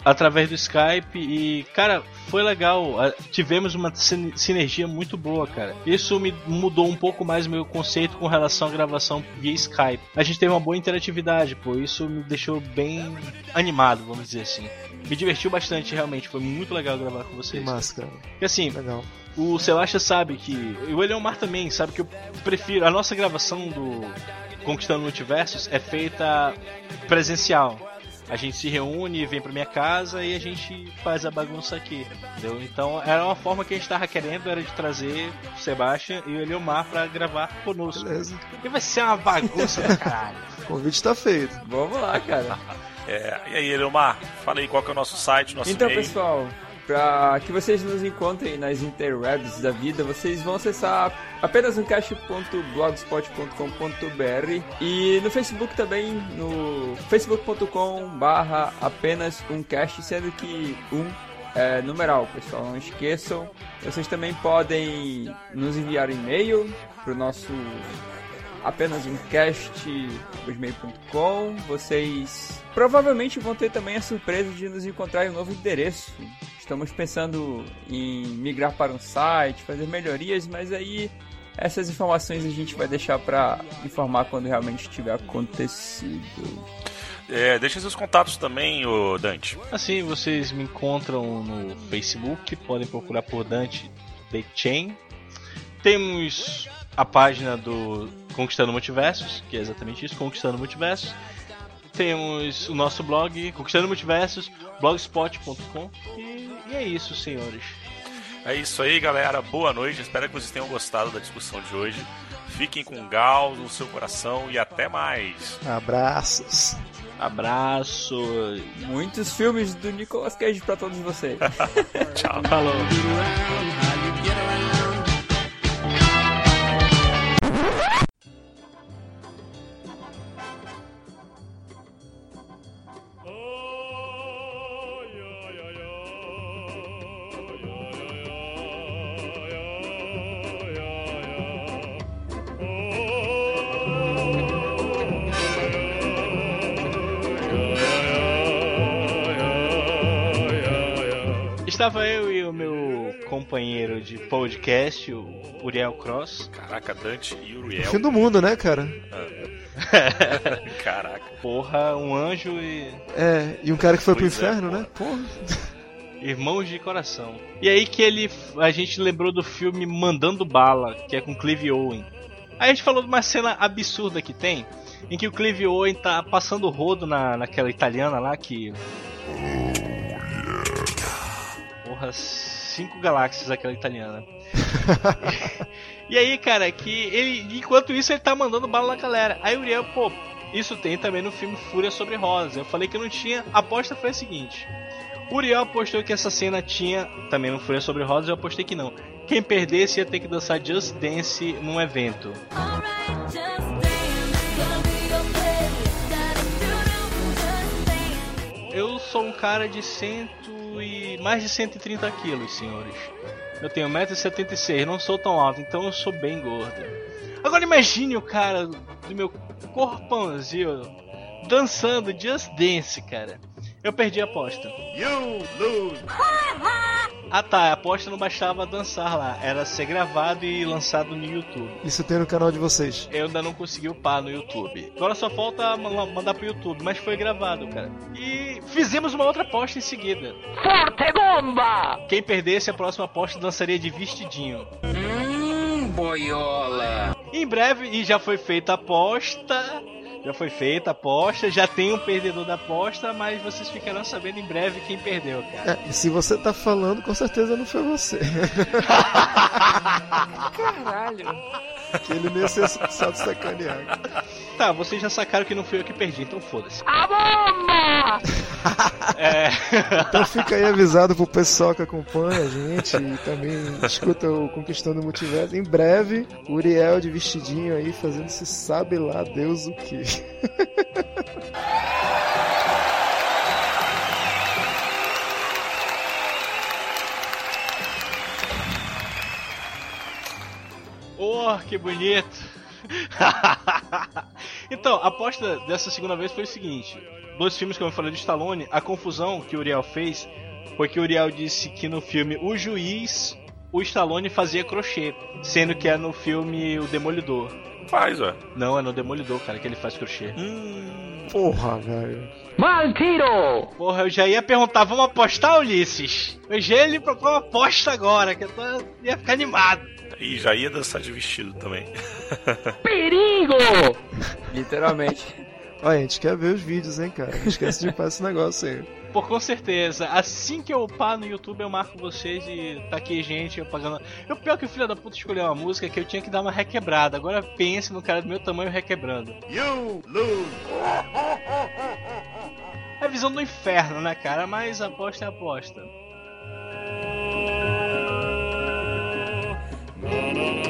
através do Skype e, cara, foi legal. Tivemos uma sin- sinergia muito boa, cara. Isso me mudou um pouco mais meu conceito com relação à gravação via Skype. A gente teve uma boa interatividade, pô. Isso me deixou bem animado, vamos dizer assim. Me divertiu bastante, realmente. Foi muito legal gravar com Que vocês. massa, cara. E assim, Legal. O Sebastian sabe que. E o Eleomar também sabe que eu prefiro. A nossa gravação do Conquistando Multiversos é feita presencial. A gente se reúne, vem pra minha casa e a gente faz a bagunça aqui, entendeu? Então era uma forma que a gente tava querendo, era de trazer o Sebastian e o Eliomar pra gravar conosco. Beleza. E vai ser uma bagunça do caralho. O convite tá feito. Vamos lá, cara. É, e aí, Eleomar, fala aí qual que é o nosso site, nosso Então, e-mail. pessoal, para que vocês nos encontrem nas interwebs da vida, vocês vão acessar apenas umcast.blogspot.com.br e no Facebook também, no facebook.com barra apenas umcast, sendo que um é numeral, pessoal, não esqueçam. Vocês também podem nos enviar e-mail pro nosso apenas um cast.gmail.com. Vocês provavelmente vão ter também a surpresa de nos encontrar em um novo endereço. Estamos pensando em migrar para um site, fazer melhorias, mas aí essas informações a gente vai deixar para informar quando realmente tiver acontecido. É, deixa seus contatos também, ô Dante. Assim, vocês me encontram no Facebook, podem procurar por Dante The Chain. Temos a página do Conquistando Multiversos, que é exatamente isso, Conquistando Multiversos. Temos o nosso blog, Conquistando Multiversos, blogspot.com. E, e é isso, senhores. É isso aí, galera. Boa noite. Espero que vocês tenham gostado da discussão de hoje. Fiquem com Gal no seu coração e até mais. Abraços. Abraço. Muitos filmes do Nicolas Cage para todos vocês. Tchau. Falou. Podcast, o Uriel Cross. Caraca, Dante e O Uriel. fim do mundo, né, cara? Caraca. Porra, um anjo e É, e um cara que foi Pois pro é, inferno, pô. né? Porra. irmãos de coração. E aí que ele, a gente lembrou do filme Mandando Bala, que é com Clive Owen. Aí a gente falou de uma cena absurda que tem, em que o Clive Owen tá passando o rodo na, naquela italiana lá que. Porra, cinco galáxias aquela italiana. e aí, cara, que ele. Enquanto isso, ele tá mandando bala na galera. Aí o Uriel, pô, isso tem também no filme Fúria sobre Rosa. Eu falei que não tinha. A aposta foi a seguinte. Uriel apostou que essa cena tinha também no Fúria sobre Rosa, eu apostei que não. Quem perdesse ia ter que dançar Just Dance num evento. Alright, just dance. Eu sou um cara de cento e mais de 130 quilos, senhores. Eu tenho 1,76m, não sou tão alto, então eu sou bem gordo. Agora imagine o cara do meu corpãozinho dançando Just Dance, cara. Eu perdi a aposta. You lose. Ah tá, a aposta não bastava dançar lá, era ser gravado e lançado no YouTube. Isso tem no canal de vocês. Eu ainda não consegui upar no YouTube. Agora só falta ma- mandar pro YouTube, mas foi gravado, cara. E fizemos uma outra aposta em seguida. Forte bomba! Quem perdesse a próxima aposta dançaria de vestidinho. Hum, boiola. Em breve, e já foi feita a aposta. Já foi feita a aposta, já tem um perdedor da aposta, mas vocês ficarão sabendo em breve quem perdeu, cara. É, e se você tá falando, com certeza não foi você. Caralho. que ele de sacanear. Tá, vocês já sacaram que não fui eu que perdi, então foda-se. A bomba! é. Então fica aí avisado pro pessoal que acompanha a gente e também escuta o Conquistando o Multiverso. Em breve, o Uriel de vestidinho aí fazendo se sabe lá Deus o que. Oh, que bonito! então, a aposta dessa segunda vez foi o seguinte: dois filmes que eu falei de Stallone, a confusão que o Uriel fez foi que o Uriel disse que no filme O Juiz, o Stallone fazia crochê, sendo que é no filme O Demolidor. Faz, ué. Não, é no Demolidor, cara, que ele faz crochê. Hum. Porra, velho. Porra, eu já ia perguntar, vamos apostar, Ulisses? Hoje ele propõe uma aposta agora, que eu tô... ia ficar animado. E já ia dançar de vestido também. Literalmente. Olha, a gente quer ver os vídeos, hein, cara. Não esquece de upar esse negócio aí. Pô, com certeza. Assim que eu upar no YouTube, eu marco vocês e tá aqui gente eu pagando. O pior é que o filho da puta escolheu uma música que eu tinha que dar uma requebrada. Agora pense no cara do meu tamanho requebrando. You lose. É a visão do inferno, né, cara? Mas aposta é aposta. da, da, da.